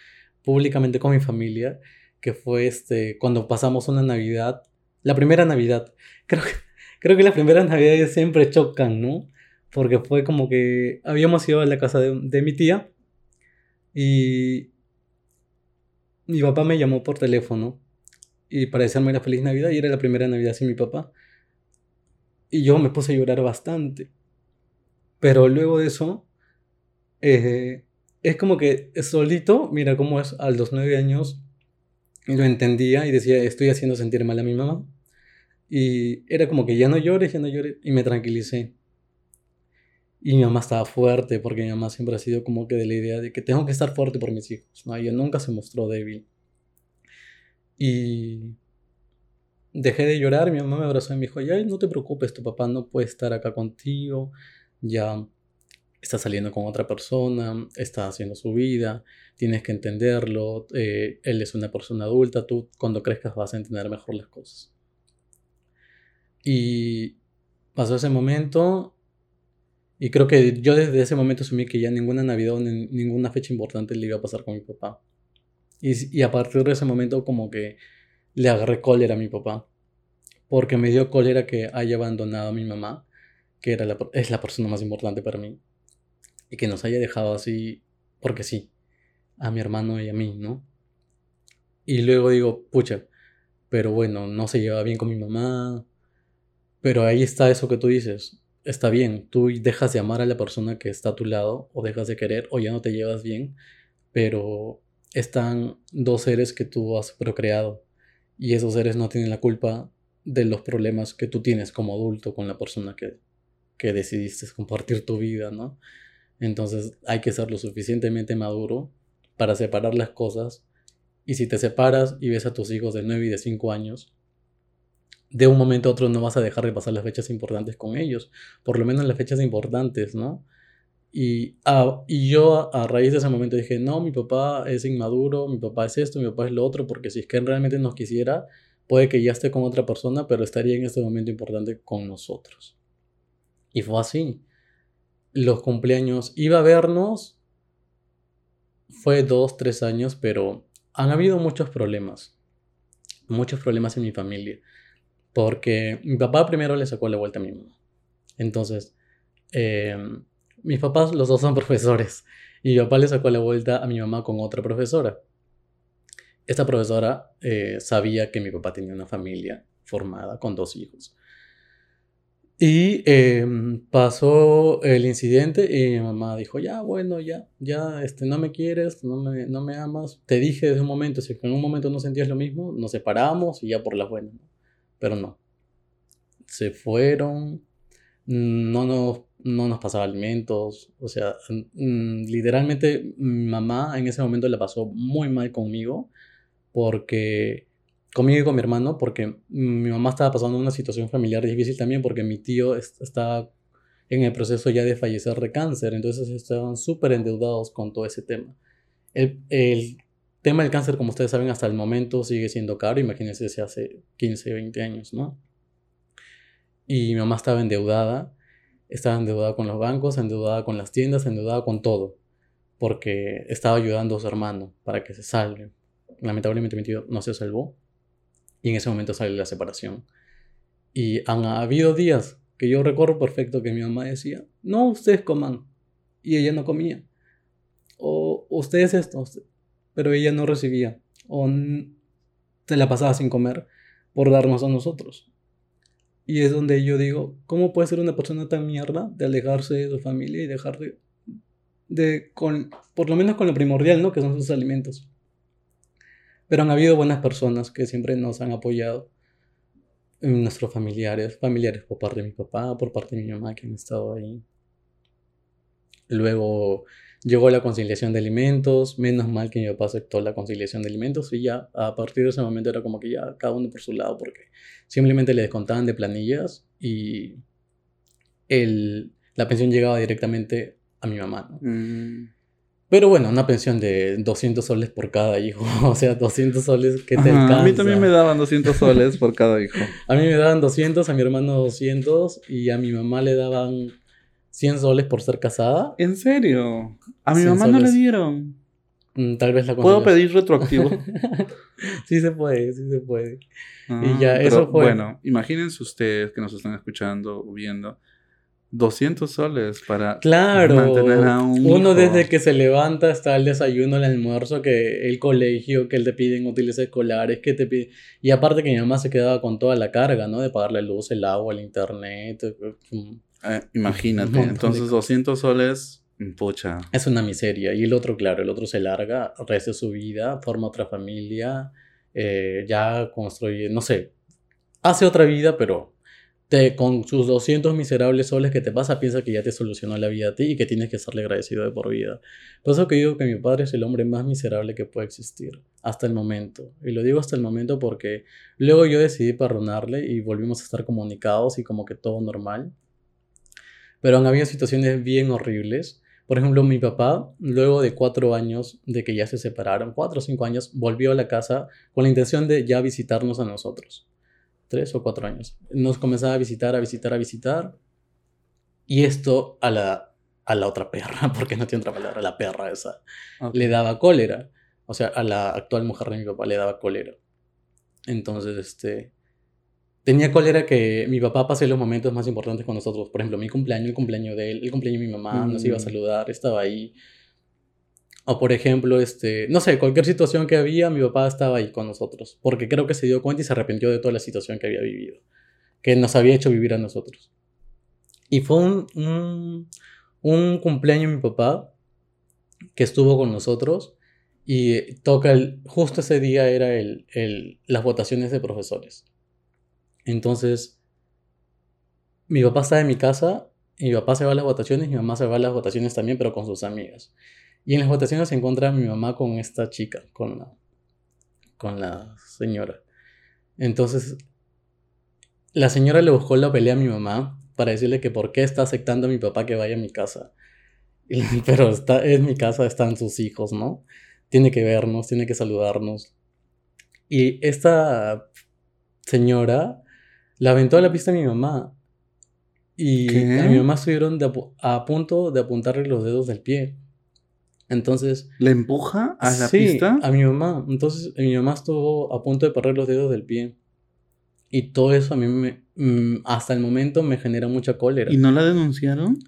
públicamente con mi familia, que fue este, cuando pasamos una Navidad, la primera Navidad. Creo que, creo que las primeras Navidades siempre chocan, ¿no? Porque fue como que habíamos ido a la casa de, de mi tía y mi papá me llamó por teléfono y para desearme la feliz Navidad y era la primera Navidad sin mi papá. Y yo me puse a llorar bastante. Pero luego de eso, eh, es como que solito, mira cómo es a los nueve años, lo entendía y decía, estoy haciendo sentir mal a mi mamá. Y era como que ya no llores, ya no llores, y me tranquilicé. Y mi mamá estaba fuerte, porque mi mamá siempre ha sido como que de la idea de que tengo que estar fuerte por mis hijos, ¿no? Ella nunca se mostró débil. Y dejé de llorar, mi mamá me abrazó y me dijo, ya no te preocupes, tu papá no puede estar acá contigo, ya está saliendo con otra persona, está haciendo su vida, tienes que entenderlo, eh, él es una persona adulta, tú cuando crezcas vas a entender mejor las cosas. Y pasó ese momento y creo que yo desde ese momento asumí que ya ninguna Navidad o ni- ninguna fecha importante le iba a pasar con mi papá. Y, y a partir de ese momento como que le agarré cólera a mi papá. Porque me dio cólera que haya abandonado a mi mamá, que era es la persona más importante para mí. Y que nos haya dejado así, porque sí, a mi hermano y a mí, ¿no? Y luego digo, pucha, pero bueno, no se lleva bien con mi mamá. Pero ahí está eso que tú dices. Está bien, tú dejas de amar a la persona que está a tu lado, o dejas de querer, o ya no te llevas bien, pero están dos seres que tú has procreado y esos seres no tienen la culpa de los problemas que tú tienes como adulto con la persona que, que decidiste compartir tu vida, ¿no? Entonces hay que ser lo suficientemente maduro para separar las cosas y si te separas y ves a tus hijos de 9 y de 5 años, de un momento a otro no vas a dejar de pasar las fechas importantes con ellos, por lo menos las fechas importantes, ¿no? Y, ah, y yo a, a raíz de ese momento dije, no, mi papá es inmaduro, mi papá es esto, mi papá es lo otro, porque si es que realmente nos quisiera, puede que ya esté con otra persona, pero estaría en este momento importante con nosotros. Y fue así. Los cumpleaños, iba a vernos, fue dos, tres años, pero han habido muchos problemas, muchos problemas en mi familia, porque mi papá primero le sacó la vuelta a mi mamá. Entonces, eh, mis papás, los dos son profesores. Y mi papá le sacó la vuelta a mi mamá con otra profesora. Esta profesora eh, sabía que mi papá tenía una familia formada con dos hijos. Y eh, pasó el incidente y mi mamá dijo, ya, bueno, ya, ya, este, no me quieres, no me, no me amas. Te dije desde un momento, si en un momento no sentías lo mismo, nos separamos y ya por las buenas. Pero no. Se fueron, no nos, no nos pasaba alimentos, o sea, mm, literalmente mi mamá en ese momento la pasó muy mal conmigo, porque conmigo y con mi hermano, porque mi mamá estaba pasando una situación familiar difícil también, porque mi tío est- estaba en el proceso ya de fallecer de cáncer, entonces estaban súper endeudados con todo ese tema. El, el tema del cáncer, como ustedes saben, hasta el momento sigue siendo caro, imagínense si hace 15, 20 años, ¿no? Y mi mamá estaba endeudada estaba endeudada con los bancos, endeudada con las tiendas, endeudada con todo, porque estaba ayudando a su hermano para que se salve. Lamentablemente mi tío no se salvó y en ese momento sale la separación. Y han habido días que yo recuerdo perfecto que mi mamá decía, no, ustedes coman. Y ella no comía. O ustedes esto, pero ella no recibía. O se la pasaba sin comer por darnos a nosotros. Y es donde yo digo, ¿cómo puede ser una persona tan mierda de alejarse de su familia y dejar de, de con, por lo menos con lo primordial, ¿no? Que son sus alimentos. Pero han habido buenas personas que siempre nos han apoyado nuestros familiares, familiares por parte de mi papá, por parte de mi mamá que han estado ahí. Luego llegó la conciliación de alimentos, menos mal que mi papá aceptó la conciliación de alimentos y ya a partir de ese momento era como que ya cada uno por su lado porque simplemente le descontaban de planillas y el, la pensión llegaba directamente a mi mamá. Mm. Pero bueno, una pensión de 200 soles por cada hijo. O sea, 200 soles que te alcanza. A mí también me daban 200 soles por cada hijo. a mí me daban 200, a mi hermano 200 y a mi mamá le daban 100 soles por ser casada. ¿En serio? A mi mamá no le dieron. Mm, tal vez la ¿Puedo pedir retroactivo? sí se puede, sí se puede. y ah, ya, eso fue. Bueno, imagínense ustedes que nos están escuchando o viendo 200 soles para claro, mantener a un Uno desde que se levanta hasta el desayuno, el almuerzo, que el colegio, que te piden útiles escolares, que te piden... Y aparte que mi mamá se quedaba con toda la carga, ¿no? De pagar la luz, el agua, el internet. Eh, imagínate, entonces 200 soles, pucha. Es una miseria. Y el otro, claro, el otro se larga, resta su vida, forma otra familia, eh, ya construye, no sé, hace otra vida, pero con sus 200 miserables soles que te pasa, piensa que ya te solucionó la vida a ti y que tienes que serle agradecido de por vida. Por eso que digo que mi padre es el hombre más miserable que puede existir, hasta el momento. Y lo digo hasta el momento porque luego yo decidí perdonarle y volvimos a estar comunicados y como que todo normal. Pero han habido situaciones bien horribles. Por ejemplo, mi papá, luego de cuatro años de que ya se separaron, cuatro o cinco años, volvió a la casa con la intención de ya visitarnos a nosotros tres o cuatro años. Nos comenzaba a visitar, a visitar, a visitar. Y esto a la, a la otra perra, porque no tiene otra palabra, la perra esa, le daba cólera. O sea, a la actual mujer de mi papá le daba cólera. Entonces, este, tenía cólera que mi papá pase los momentos más importantes con nosotros. Por ejemplo, mi cumpleaños, el cumpleaños de él, el cumpleaños de mi mamá, nos iba a mm. saludar, estaba ahí. O por ejemplo, este, no sé, cualquier situación que había, mi papá estaba ahí con nosotros, porque creo que se dio cuenta y se arrepintió de toda la situación que había vivido, que nos había hecho vivir a nosotros. Y fue un, un, cumpleaños de mi papá que estuvo con nosotros y toca el, justo ese día era el, el, las votaciones de profesores. Entonces, mi papá estaba en mi casa, y mi papá se va a las votaciones, mi mamá se va a las votaciones también, pero con sus amigas. Y en las votaciones se encuentra mi mamá con esta chica, con la, con la señora. Entonces, la señora le buscó la pelea a mi mamá para decirle que por qué está aceptando a mi papá que vaya a mi casa. pero está, es mi casa, están sus hijos, ¿no? Tiene que vernos, tiene que saludarnos. Y esta señora la aventó a la pista a mi mamá. Y a mi mamá estuvieron a punto de apuntarle los dedos del pie. Entonces... ¿Le empuja a la sí, a mi mamá. Entonces mi mamá estuvo a punto de perder los dedos del pie. Y todo eso a mí me, mm, hasta el momento me genera mucha cólera. ¿Y no la denunciaron?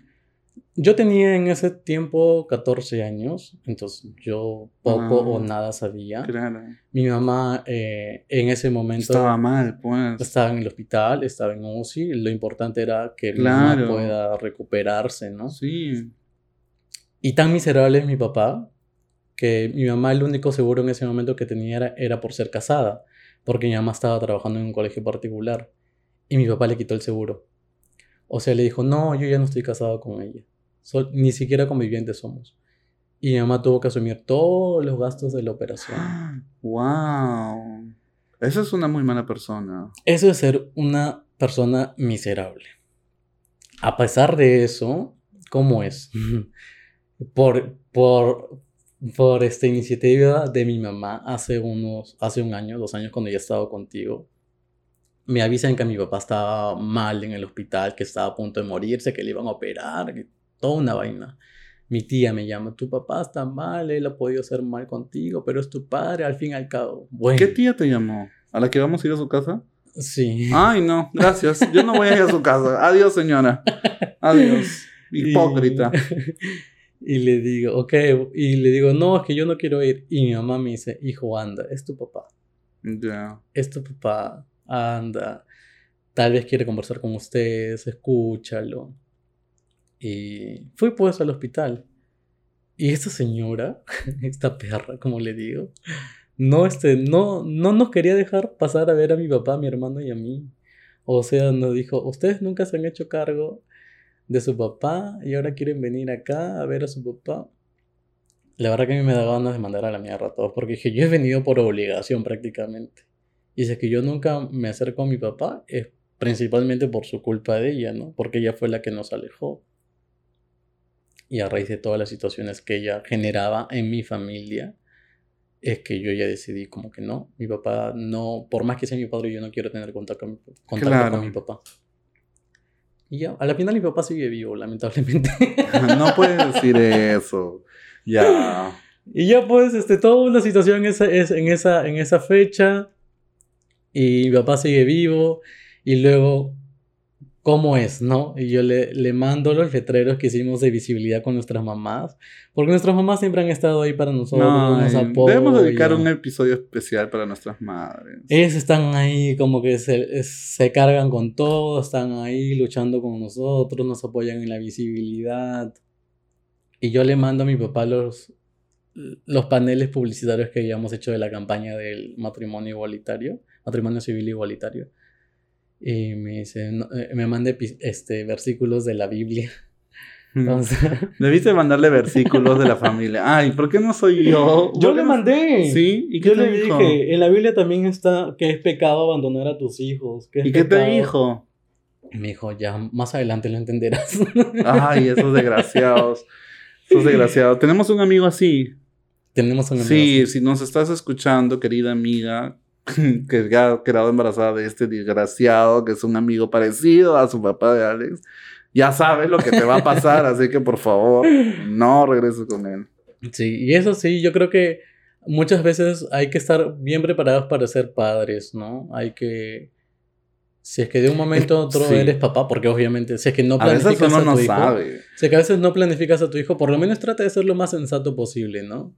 Yo tenía en ese tiempo 14 años, entonces yo poco o nada sabía. Claro. Mi mamá eh, en ese momento... Estaba mal, pues. Estaba en el hospital, estaba en UCI. Lo importante era que mi mamá pueda recuperarse, ¿no? Sí. Y tan miserable es mi papá que mi mamá el único seguro en ese momento que tenía era, por ser casada, porque mi mamá estaba trabajando en un colegio particular y mi papá le quitó el seguro. O sea, le dijo, no, yo ya no estoy casado con ella, ni siquiera convivientes somos. Y mi mamá tuvo que asumir todos los gastos de la operación. ¡Wow! Esa es una muy mala persona. Eso es ser una persona miserable. A pesar de eso, ¿cómo es? por, por, por esta iniciativa de mi mamá hace unos, hace un año, dos años cuando ya estaba contigo, me avisan que mi papá estaba mal en el hospital, que estaba a punto de morirse, que le iban a operar, toda una vaina. Mi tía me llama, tu papá está mal, él ha podido hacer mal contigo, pero es tu padre al fin y al cabo. Bueno, ¿Qué tía te llamó? ¿A la que vamos a ir a su casa? sí. Ay, no, gracias. Yo no voy a ir a su casa. Adiós, señora. Adiós. Hipócrita. Y, y le digo, ok, y le digo, no, es que yo no quiero ir. Y mi mamá me dice, hijo, anda, es tu papá. Ya. es tu papá, anda, tal vez quiere conversar con ustedes, escúchalo. Y fui pues al hospital. Y esta señora, esta perra, como le digo, no, este, no, no nos quería dejar pasar a ver a mi papá, a mi hermano y a mí. O sea, nos dijo, ustedes nunca se han hecho cargo de su papá y ahora quieren venir acá a ver a su papá. La verdad que a mí me da ganas de mandar a la mierda a todos, porque dije, yo he venido por obligación prácticamente. Y si es que yo nunca me acerco a mi papá, es principalmente por su culpa de ella, ¿no? Porque ella fue la que nos alejó. Y a raíz de todas las situaciones que ella generaba en mi familia, es que yo ya decidí como que no, mi papá no, por más que sea mi padre, yo no quiero tener contacto, con mi- contacto Claro. con mi papá. Y ya, a la final mi papá sigue vivo, lamentablemente. No puedes decir eso. Ya. Y ya pues, este, toda una situación en esa, es- en, esa, en esa fecha. Y mi papá sigue vivo. Y luego, ¿cómo es, no? Y yo le, le mando los letreros que hicimos de visibilidad con nuestras mamás. Porque nuestras mamás siempre han estado ahí para nosotros, No, nos apoyan. debemos dedicar un episodio especial para nuestras madres. Ellos están ahí como que se, se cargan con todo, están ahí luchando con nosotros, nos apoyan en la visibilidad. Y yo le mando a mi papá los, los paneles publicitarios que habíamos hecho de la campaña del matrimonio igualitario, matrimonio civil igualitario. Y me dice, no, eh, me mande este, versículos de la Biblia. Entonces, Debiste mandarle versículos de la familia. Ay, ¿por qué no soy yo? yo ¿Por le mandé. Sí, ¿y qué Yo te le dijo? dije, en la Biblia también está que es pecado abandonar a tus hijos. que ¿Y qué te pecado- dijo? Me dijo, ya más adelante lo entenderás. Ay, esos desgraciados. Esos desgraciados. Tenemos un amigo así. Tenemos un amigo Sí, así. si nos estás escuchando, querida amiga, que ya ha quedado embarazada de este desgraciado, que es un amigo parecido a su papá de Alex, ya sabes lo que te va a pasar, así que por favor, no regreses con él. Sí, y eso sí, yo creo que muchas veces hay que estar bien preparados para ser padres, ¿no? Hay que... Si es que de un momento a otro Sí. eres papá, porque obviamente si es que no A veces uno a tu no hijo, sabe. si es que a veces no planificas a tu hijo, por lo menos trata de ser lo más sensato posible, ¿no?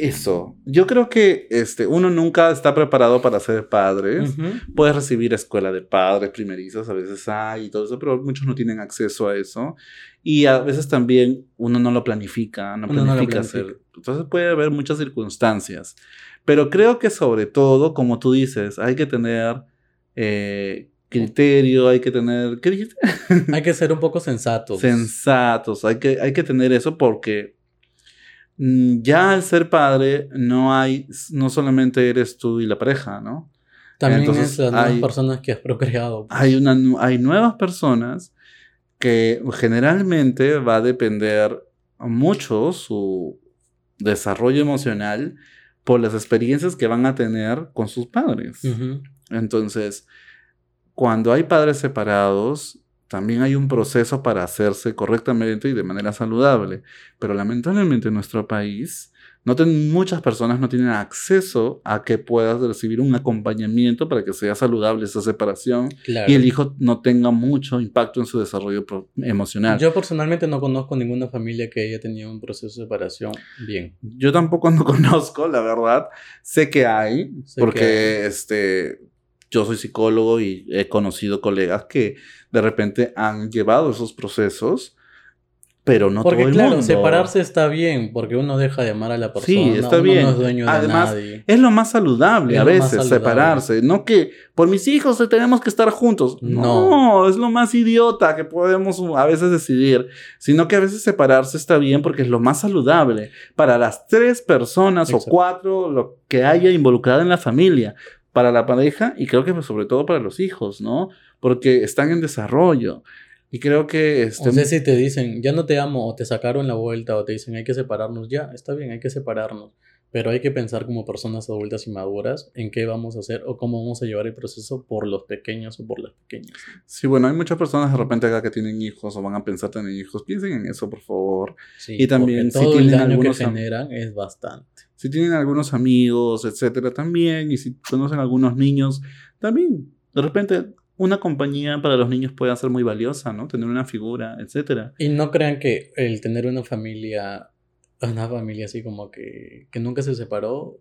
Eso. Yo creo que este, uno nunca está preparado para ser padre. Ujú. Puedes recibir escuela de padres primerizos, a veces hay y todo eso, pero muchos no tienen acceso a eso. Y a veces también uno no lo planifica, no Uno no planifica hacer. Entonces puede haber muchas circunstancias. Pero creo que sobre todo, como tú dices, hay que tener eh, criterio, hay que tener, ¿qué dijiste? Hay que ser un poco sensatos. Sensatos, hay que, hay que tener eso porque ya al ser padre no hay, no solamente eres tú y la pareja, ¿no? También Entonces, es las nuevas hay- personas que has procreado. pues. hay, una, hay nuevas personas que generalmente va a depender mucho su desarrollo emocional por las experiencias que van a tener con sus padres. Ujú. Entonces, cuando hay padres separados, también hay un proceso para hacerse correctamente y de manera saludable. Pero lamentablemente en nuestro país, no ten- muchas personas no tienen acceso a que puedas recibir un acompañamiento para que sea saludable esa separación Claro. y el hijo no tenga mucho impacto en su desarrollo emocional. Yo, Yo personalmente no conozco ninguna familia que haya tenido un proceso de separación bien. tampoco no conozco, la verdad. Sé que hay, Sé porque que este, yo soy psicólogo y he conocido colegas que de repente han llevado esos procesos, pero no Porque todo el claro, mundo. separarse está bien, porque uno deja de amar a la persona. Sí, está uno bien. no es dueño de Además, nadie. Es lo más saludable Es a veces, saludable. separarse. No que por mis hijos tenemos que estar juntos. No. No. es lo más idiota que podemos a veces decidir. Sino que a veces separarse está bien porque es lo más saludable para las tres personas Exacto. o cuatro lo que haya involucrado en la familia. Para la pareja y creo que sobre todo para los hijos, ¿no? Porque están en desarrollo. Y creo que... Este, O sea, si te dicen, ya no te amo, o te sacaron la vuelta, o te dicen, hay que separarnos, ya, está bien, hay que separarnos. Pero hay que pensar como personas adultas y maduras en qué vamos a hacer o cómo vamos a llevar el proceso por los pequeños o por las pequeñas. Sí, bueno, hay muchas personas de repente acá que tienen hijos o van a pensar tener hijos. Piensen en eso, por favor. Sí, Y también, porque si todo el tienen daño que algunos am- generan es bastante. Si tienen algunos amigos, etcétera, también. Y si conocen algunos niños, también. De repente, una compañía para los niños puede ser muy valiosa, ¿no? Tener una figura, etcétera. Y no crean que el tener una familia, una familia así como que, que nunca se separó,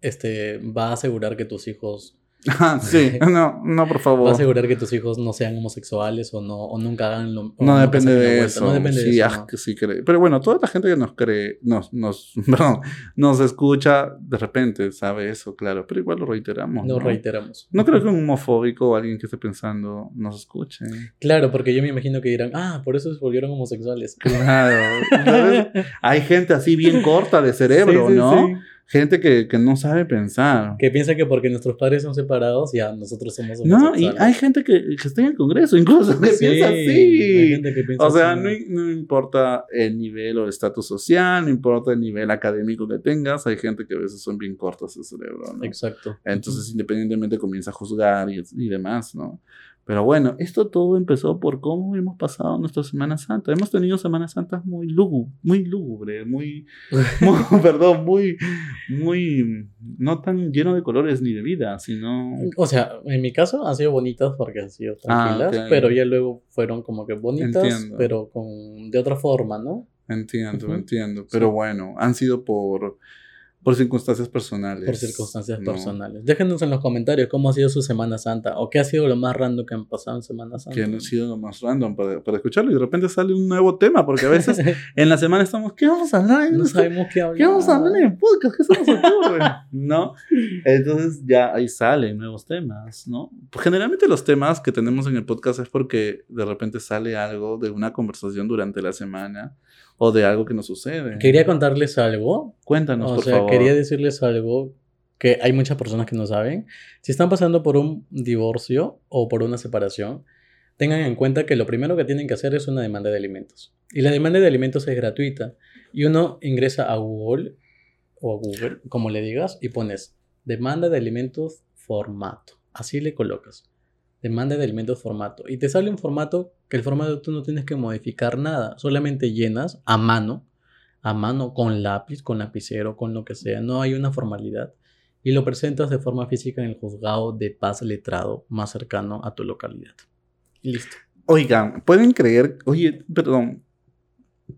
este, va a asegurar que tus hijos, Ah, sí. No, no, por va a favor. asegurar que tus hijos no sean homosexuales o no, o nunca hagan lo o No depende de eso. No depende sí, de eso. ah, no. sí cree. Pero bueno, toda la gente que nos cree, nos, nos, perdón, nos escucha, de repente sabe eso, claro. Pero igual lo reiteramos. No ¿no? reiteramos. No creo que un homofóbico o alguien que esté pensando nos escuche. Claro, porque yo me imagino que dirán, ah, por eso se volvieron homosexuales. Claro. Hay gente así bien corta de cerebro, Sí, sí, ¿no? Gente que, que no sabe pensar. Que piensa que porque nuestros padres son separados, ya nosotros somos No, y hay gente que, que está en el Congreso, incluso, que Sí, piensa hay así. gente que piensa O sea, así. no, no importa el nivel o el estatus social, no importa el nivel académico que tengas, hay gente que a veces son bien cortas de cerebro, ¿no? Exacto. Entonces, independientemente comienza a juzgar y, y demás, ¿no? Pero bueno, esto todo empezó por cómo hemos pasado nuestra Semana Santa. Hemos tenido Semanas Santas muy lúgubres, muy lúgubres, muy, muy- perdón, muy, muy, no tan lleno de colores ni de vida, sino... O sea, en mi caso han sido bonitas porque han sido Ah, tranquilas, pero ya luego fueron como que bonitas, Entiendo. pero con de otra forma, ¿no? Entiendo, entiendo. Pero bueno, han sido por, por circunstancias personales. Por circunstancias ¿no? personales. Déjenos en los comentarios cómo ha sido su Semana Santa o qué ha sido lo más random que han pasado en Semana Santa. Que han sido lo más random para, para escucharlo y de repente sale un nuevo tema, porque a veces en la semana estamos, ¿qué vamos a hablar? no sabemos qué hablar. ¿Qué vamos a hablar en el podcast? ¿Qué se nos ocurre? ¿No? Entonces ya ahí salen nuevos temas, ¿no? Pues generalmente los temas que tenemos en el podcast es porque de repente sale algo de una conversación durante la semana o de algo que nos sucede. Quería contarles algo. Cuéntanos, O por sea, favor. quería decirles algo que hay muchas personas que no saben. Si están pasando por un divorcio o por una separación, tengan en cuenta que lo primero que tienen que hacer es una demanda de alimentos. Y la demanda de alimentos es gratuita. Y uno ingresa a Google o a Google, como le digas, y pones demanda de alimentos formato. Así le colocas. Demanda de alimentos formato. Y te sale un formato que el formato tú no tienes que modificar nada. Solamente llenas a mano a mano, con lápiz, con lapicero, con lo que sea, no hay una formalidad, y lo presentas de forma física en el juzgado de paz letrado más cercano a tu localidad. Listo. Oigan, pueden creer, oye, perdón,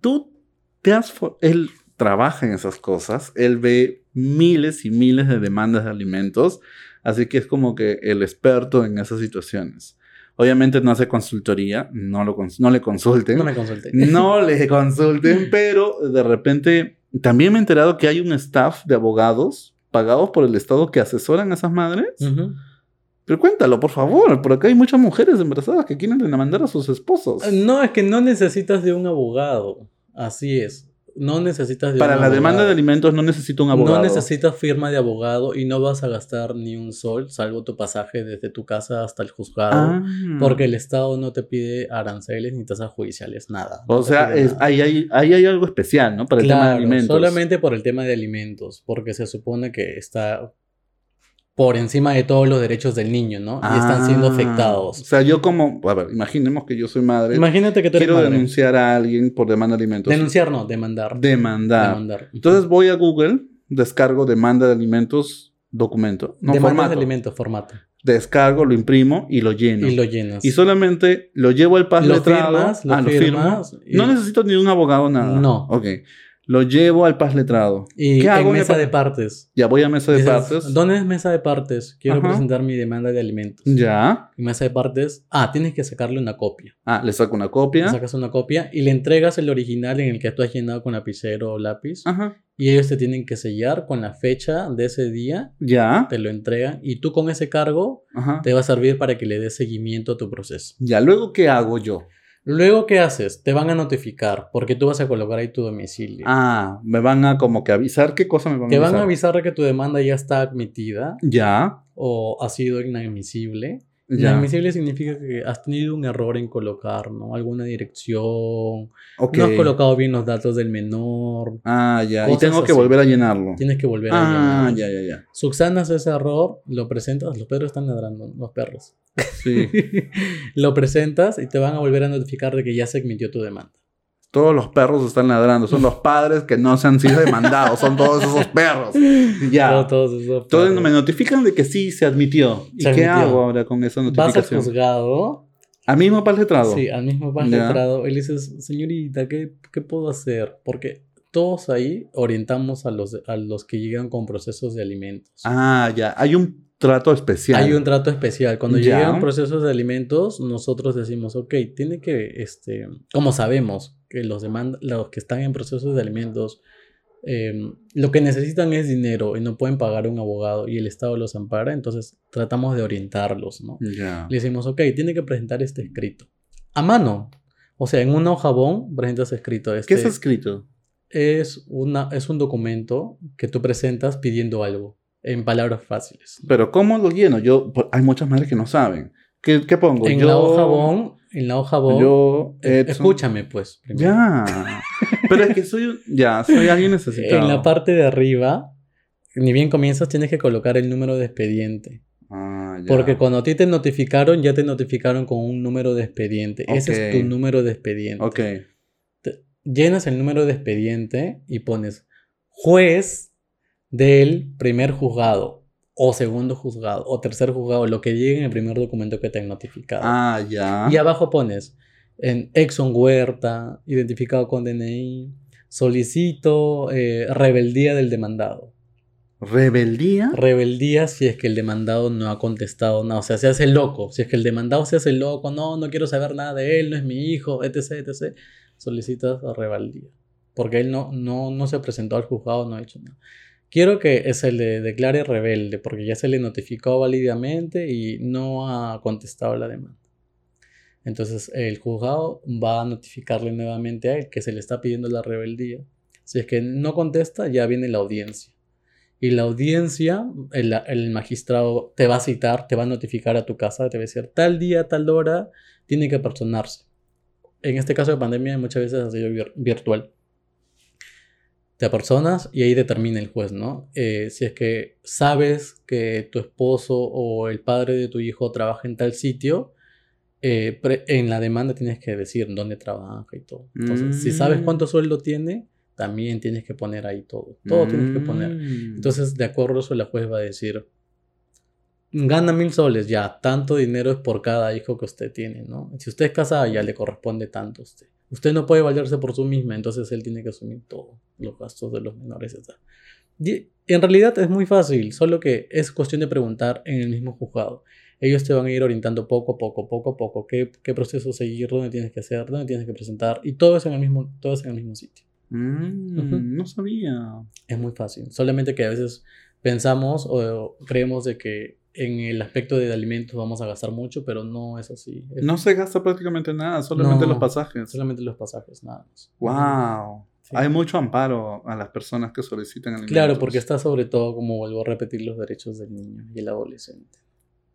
tú te has, él trabaja en esas cosas, él ve miles y miles de demandas de alimentos, así que es como que el experto en esas situaciones. Obviamente no hace consultoría, no, lo cons- no le consulten, No me consulté. no le consulten, pero de repente también me he enterado que hay un staff de abogados pagados por el Estado que asesoran a esas madres. Pero cuéntalo, por favor, por acá hay muchas mujeres embarazadas que quieren demandar a sus esposos. No, es que no necesitas de un abogado. Así es. No necesitas de Para la demanda de alimentos no necesito un abogado. No necesitas firma de abogado y no vas a gastar ni un sol, salvo tu pasaje desde tu casa hasta el juzgado. Ah. Porque el Estado no te pide aranceles ni tasas judiciales, nada. O No sea, es- nada. ahí, hay, ahí hay algo especial, ¿no? Para el tema de alimentos. solamente por el tema de alimentos, porque se supone que está por encima de todos los derechos del niño, ¿no? Y están siendo Ah, afectados. O sea, yo como, a ver, imaginemos que yo soy madre, Imagínate que tú eres quiero madre. denunciar a alguien por demanda de alimentos. Denunciar no, demandar. Demandar. Demandar. Entonces voy a Google, descargo demanda de alimentos, documento, no Demanda formato. de alimentos, formato. Descargo, lo imprimo y lo lleno. Y lo llenas. Y solamente lo llevo al paz Lo letrado. firmas, lo ah, lo firmas firmo. y- No necesito ni un abogado, nada. No. Ok. Lo llevo al paz letrado. Y ¿Qué hago en mesa de partes. Ya voy a mesa de Dices, partes. ¿Dónde es mesa de partes? Quiero Ajá. presentar mi demanda de alimentos. Ya. En mesa de partes. Ah, tienes que sacarle una copia. Ah, le saco una Le copia. sacas una copia y le entregas el original en el que tú has llenado con lapicero o lápiz. Ajá. Y ellos te tienen que sellar con la fecha de ese día, Ya. te lo entregan y tú con ese cargo Ajá. te va a servir para que le des seguimiento a tu proceso. Ya. Luego, ¿qué hago yo? Luego, ¿qué haces? Te van a notificar porque tú vas a colocar ahí tu domicilio. Ah, me van a como que avisar. ¿Qué cosa me van a te avisar? van a avisar de que tu demanda ya está admitida Ya. o ha sido inadmisible Ya. Inadmisible significa que has tenido un error en colocar, ¿no? Alguna dirección, no has colocado bien los datos del menor, Ah, ya. Y tengo que así. volver a llenarlo. tienes que volver a Ah, llenarlos. ya, ya, ya. Subsanas ese error, lo presentas, los perros están ladrando, los perros. Sí. lo presentas y te van a volver a notificar de que ya se admitió tu demanda. Todos los perros están ladrando. Son los padres que no se han sido demandados. Son todos esos perros. Ya. No, todos esos Entonces perros. me notifican de que sí se admitió. ¿Y Se qué admitió. hago ahora con esa Vas al notificación? juzgado ¿A mismo pal letrado? Sí, al mismo Ya. letrado. Él dice, señorita, ¿qué, ¿qué puedo hacer? Porque todos ahí orientamos a los, a los que llegan con procesos de alimentos. Ah, ya. Hay un trato especial. Hay un trato especial. Cuando Ya. llegan procesos de alimentos, nosotros decimos, ok, tiene que, este, como sabemos que los, demanda, los que están en procesos de alimentos, eh, lo que necesitan es dinero y no pueden pagar un abogado y el Estado los ampara, entonces tratamos de orientarlos, ¿no? Ya. Le decimos, ok, tiene que presentar este escrito. A mano. O sea, en una hoja bon presentas escrito. Este, ¿Qué está escrito? es, una, es un documento que tú presentas pidiendo algo en palabras fáciles. Pero ¿cómo lo lleno? Yo, hay muchas madres que no saben. ¿Qué, qué pongo? En yo, la hoja bon, en la hoja bon, Yo, Edson. escúchame pues. primero. Ya. Pero es que soy, un- ya, soy alguien necesitado. En la parte de arriba, ni bien comienzas, tienes que colocar el número de expediente. Ah, ya. Porque cuando a ti te notificaron, ya te notificaron con un número de expediente. Ese es tu número de expediente. Ok. te- llenas el número de expediente y pones juez del primer juzgado o segundo juzgado o tercer juzgado, lo que llegue en el primer documento que te han notificado. Ah, ya. Y abajo pones en Exxon Huerta, identificado con DNI, solicito eh, rebeldía del demandado. ¿Rebeldía? Rebeldía si es que el demandado no ha contestado nada, o sea, se hace loco. Si es que el demandado se hace loco, no, no quiero saber nada de él, no es mi hijo, etc, etc, solicitas rebeldía. Porque él no, no, no se presentó al juzgado, no ha hecho nada. Quiero que se le declare rebelde, porque ya se le notificó válidamente y no ha contestado la demanda. Entonces el juzgado va a notificarle nuevamente a él que se le está pidiendo la rebeldía. Si es que no contesta, ya viene la audiencia. Y la audiencia, el, el magistrado te va a citar, te va a notificar a tu casa, te va a decir tal día, tal hora, tiene que personarse. En este caso de pandemia muchas veces ha sido vir- virtual. Te apersonas y ahí determina el juez, ¿no? Eh, si es que sabes que tu esposo o el padre de tu hijo trabaja en tal sitio, eh, en la demanda tienes que decir dónde trabaja y todo. Entonces, si sabes Mm. cuánto sueldo tiene, también tienes que poner ahí todo. Todo tienes que poner. Mm. Entonces, de acuerdo a eso, la juez va a decir, gana mil soles, ya, tanto dinero es por cada hijo que usted tiene, ¿no? Si usted es casada, ya le corresponde tanto a usted. Usted no puede valerse por sí misma, entonces él tiene que asumir todos los gastos de los menores. edad. Y en realidad es muy fácil, solo que es cuestión de preguntar en el mismo juzgado. Ellos te van a ir orientando poco a poco, poco a poco, qué, qué proceso seguir, dónde tienes que hacer, dónde tienes que presentar, y todo es en el mismo, todo es en el mismo sitio. Mm, Ujú. No sabía. Es muy fácil. Solamente que a veces pensamos o creemos de que en el aspecto de alimentos vamos a gastar mucho, pero no es así. Es No se gasta prácticamente nada, solamente No. los pasajes. solamente los pasajes, nada más. Wow. Sí. Hay mucho amparo a las personas que solicitan alimentos. Claro, porque está sobre todo, como vuelvo a repetir, los derechos del niño y el adolescente.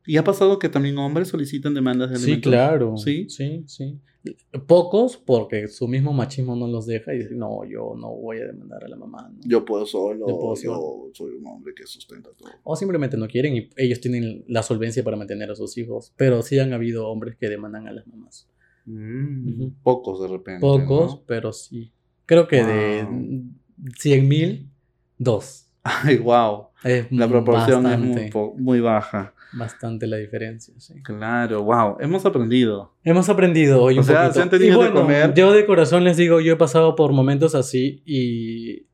¿Y ha pasado que también hombres solicitan demandas de Sí, alimentos? claro. Sí. Sí, sí. Pocos, porque su mismo machismo no los deja y dicen, no, yo no voy a demandar a la mamá. ¿no? Yo puedo solo, Yo puedo yo soy un hombre que sustenta todo. O simplemente no quieren y ellos tienen la solvencia para mantener a sus hijos. Pero sí han habido hombres que demandan a las mamás. Mm. Pocos de repente. Pocos, ¿no? pero sí. Creo que Wow. de 100 mil, dos. Ay, wow. Es La proporción bastante, es muy baja. Bastante la diferencia, sí. Claro, wow. Hemos aprendido. Hemos aprendido hoy O un sea, poquito. se han tenido Y bueno, comer. Yo de corazón les digo, yo he pasado por momentos así y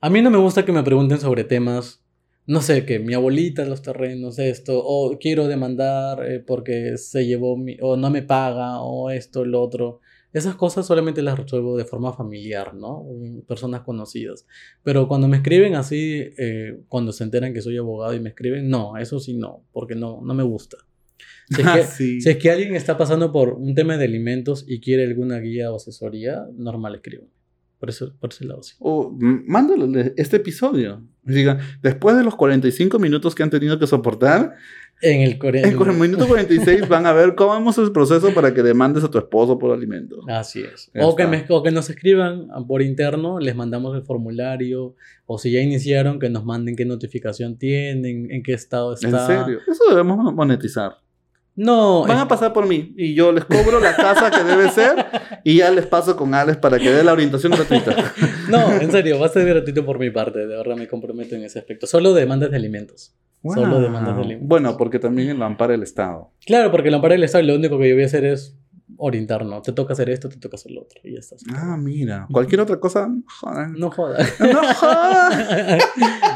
a mí no me gusta que me pregunten sobre temas, no sé, que mi abuelita los terrenos, esto, o quiero demandar eh, porque se llevó mi, o no me paga, o esto, lo otro. Esas cosas solamente las resuelvo de forma familiar, ¿no? Personas conocidas. Pero cuando me escriben así, eh, cuando se enteran que soy abogado y me escriben, no, eso sí no, porque no, no me gusta. Si es, Ah, que, sí. si es que alguien está pasando por un tema de alimentos y quiere alguna guía o asesoría, normal escribo. Por, eso, por ese lado sí. O mándale este episodio. Digan, después de los 45 minutos que han tenido que soportar, En el En el minuto 46 van a ver cómo vamos el proceso para que demandes a tu esposo por alimento. Así es. O que, me- o que nos escriban por interno, les mandamos el formulario. O si ya iniciaron, que nos manden qué notificación tienen, en qué estado está. En serio, eso debemos monetizar. No, Van es- a pasar por mí y yo les cobro la tasa que debe ser y ya les paso con Alex para que dé la orientación gratuita. no, en serio, va a ser gratuito por mi parte. De verdad me comprometo en ese aspecto. Solo demandas de alimentos. Solo demandas de alimentos. Bueno, porque también lo ampara el Estado. Claro, porque el amparo del Estado lo único que yo voy a hacer es orientar, ¿no? Te toca hacer esto, te toca hacer lo otro. Y ya está. Ah, mira. Cualquier otra cosa, jodan. No jodan. No jodan.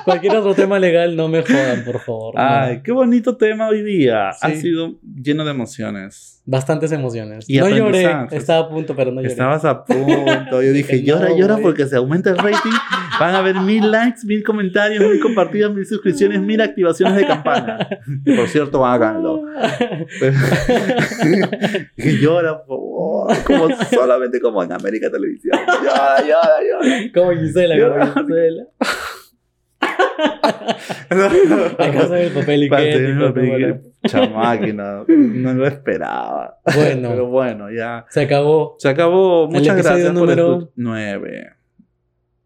Cualquier otro tema legal, no me jodan, por favor. no. Ay, qué bonito tema hoy día. Ha sido lleno de emociones. Bastantes emociones. Y no lloré, estaba a punto, pero no lloré. Estabas a punto. Yo dije, llora, no, llora porque se aumenta el rating. Van a haber mil likes, mil comentarios, mil compartidas, mil suscripciones, mil activaciones de campana. Por cierto, háganlo. Dije, llora, por favor. Como, solamente como en América Televisión. Llora, llora, llora. Como Gisela, Llora. como Gisela. Acá sale el papel higiénico. La- Chamáquina, no lo esperaba. Bueno. Pero bueno, ya. Se acabó. Se acabó. Muchas gracias por número- escuchar.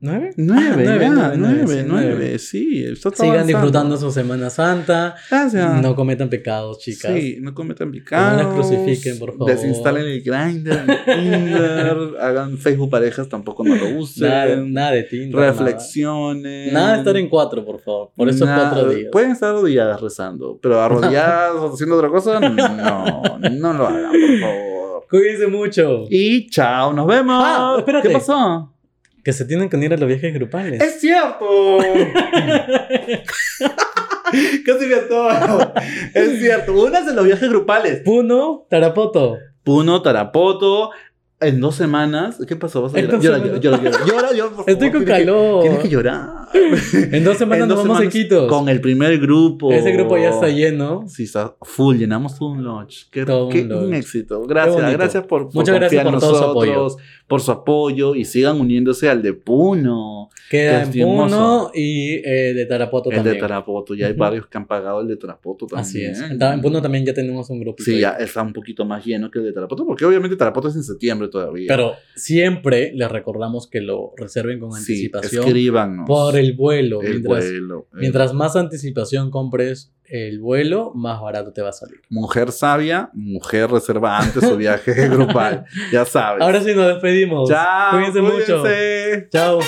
Nueve. ¿Nueve? Nueve, Ah, nueve, ya, nueve, nueve, nueve, sí, nueve, sí. está Sigan avanzando. disfrutando su Semana Santa. Gracias. No cometan pecados, chicas. Sí, no cometan picados. No las crucifiquen, por favor. Desinstalen el Grindr, el Tinder, hagan Facebook parejas, tampoco no lo usen. Nada, nada de Tinder. nada. Reflexiones. Nada de estar en cuatro, por favor. Por esos Nada- cuatro días. Pueden estar arrodilladas rezando, pero arrodilladas o haciendo otra cosa, no, no lo hagan, por favor. Cuídense mucho. Y chao, nos vemos. Ah, espérate. ¿Qué pasó? Que se tienen que unir a los viajes grupales. ¡Es cierto! Casi me atoro. Es cierto. Unas en los viajes grupales. Puno, Tarapoto. Puno, Tarapoto. En dos semanas. ¿Qué pasó? ¿Vas a llorar? Llora, llora, llora, llora, llora, por favor. Estoy con Tienes que- calor. Tienes que llorar. En dos semanas En nos vamos a. Con el primer grupo. Ese grupo ya está lleno. Sí, está full. Llenamos todo un lodge. Qué, Todo un qué- lodge. un éxito. Gracias. Gracias por, por Muchas gracias por todo su apoyo. Por su apoyo. Y sigan uniéndose al de Puno. Queda Que en hermoso. Puno y eh, de Tarapoto El también. de Tarapoto. Ya hay varios que han pagado el de Tarapoto también. Así es. En Puno también ya tenemos un grupo. Sí, ya está un poquito más lleno que el de Tarapoto, porque obviamente Tarapoto es en septiembre todavía. Pero siempre les recordamos que lo reserven con sí, anticipación escríbanos. por el vuelo. El mientras, vuelo. el- mientras más anticipación compres el vuelo, más barato te va a salir. Mujer sabia, mujer reserva antes su viaje grupal. Ya sabes. Ahora sí nos despedimos. Chao. Cuídense mucho. cuídense. Chao.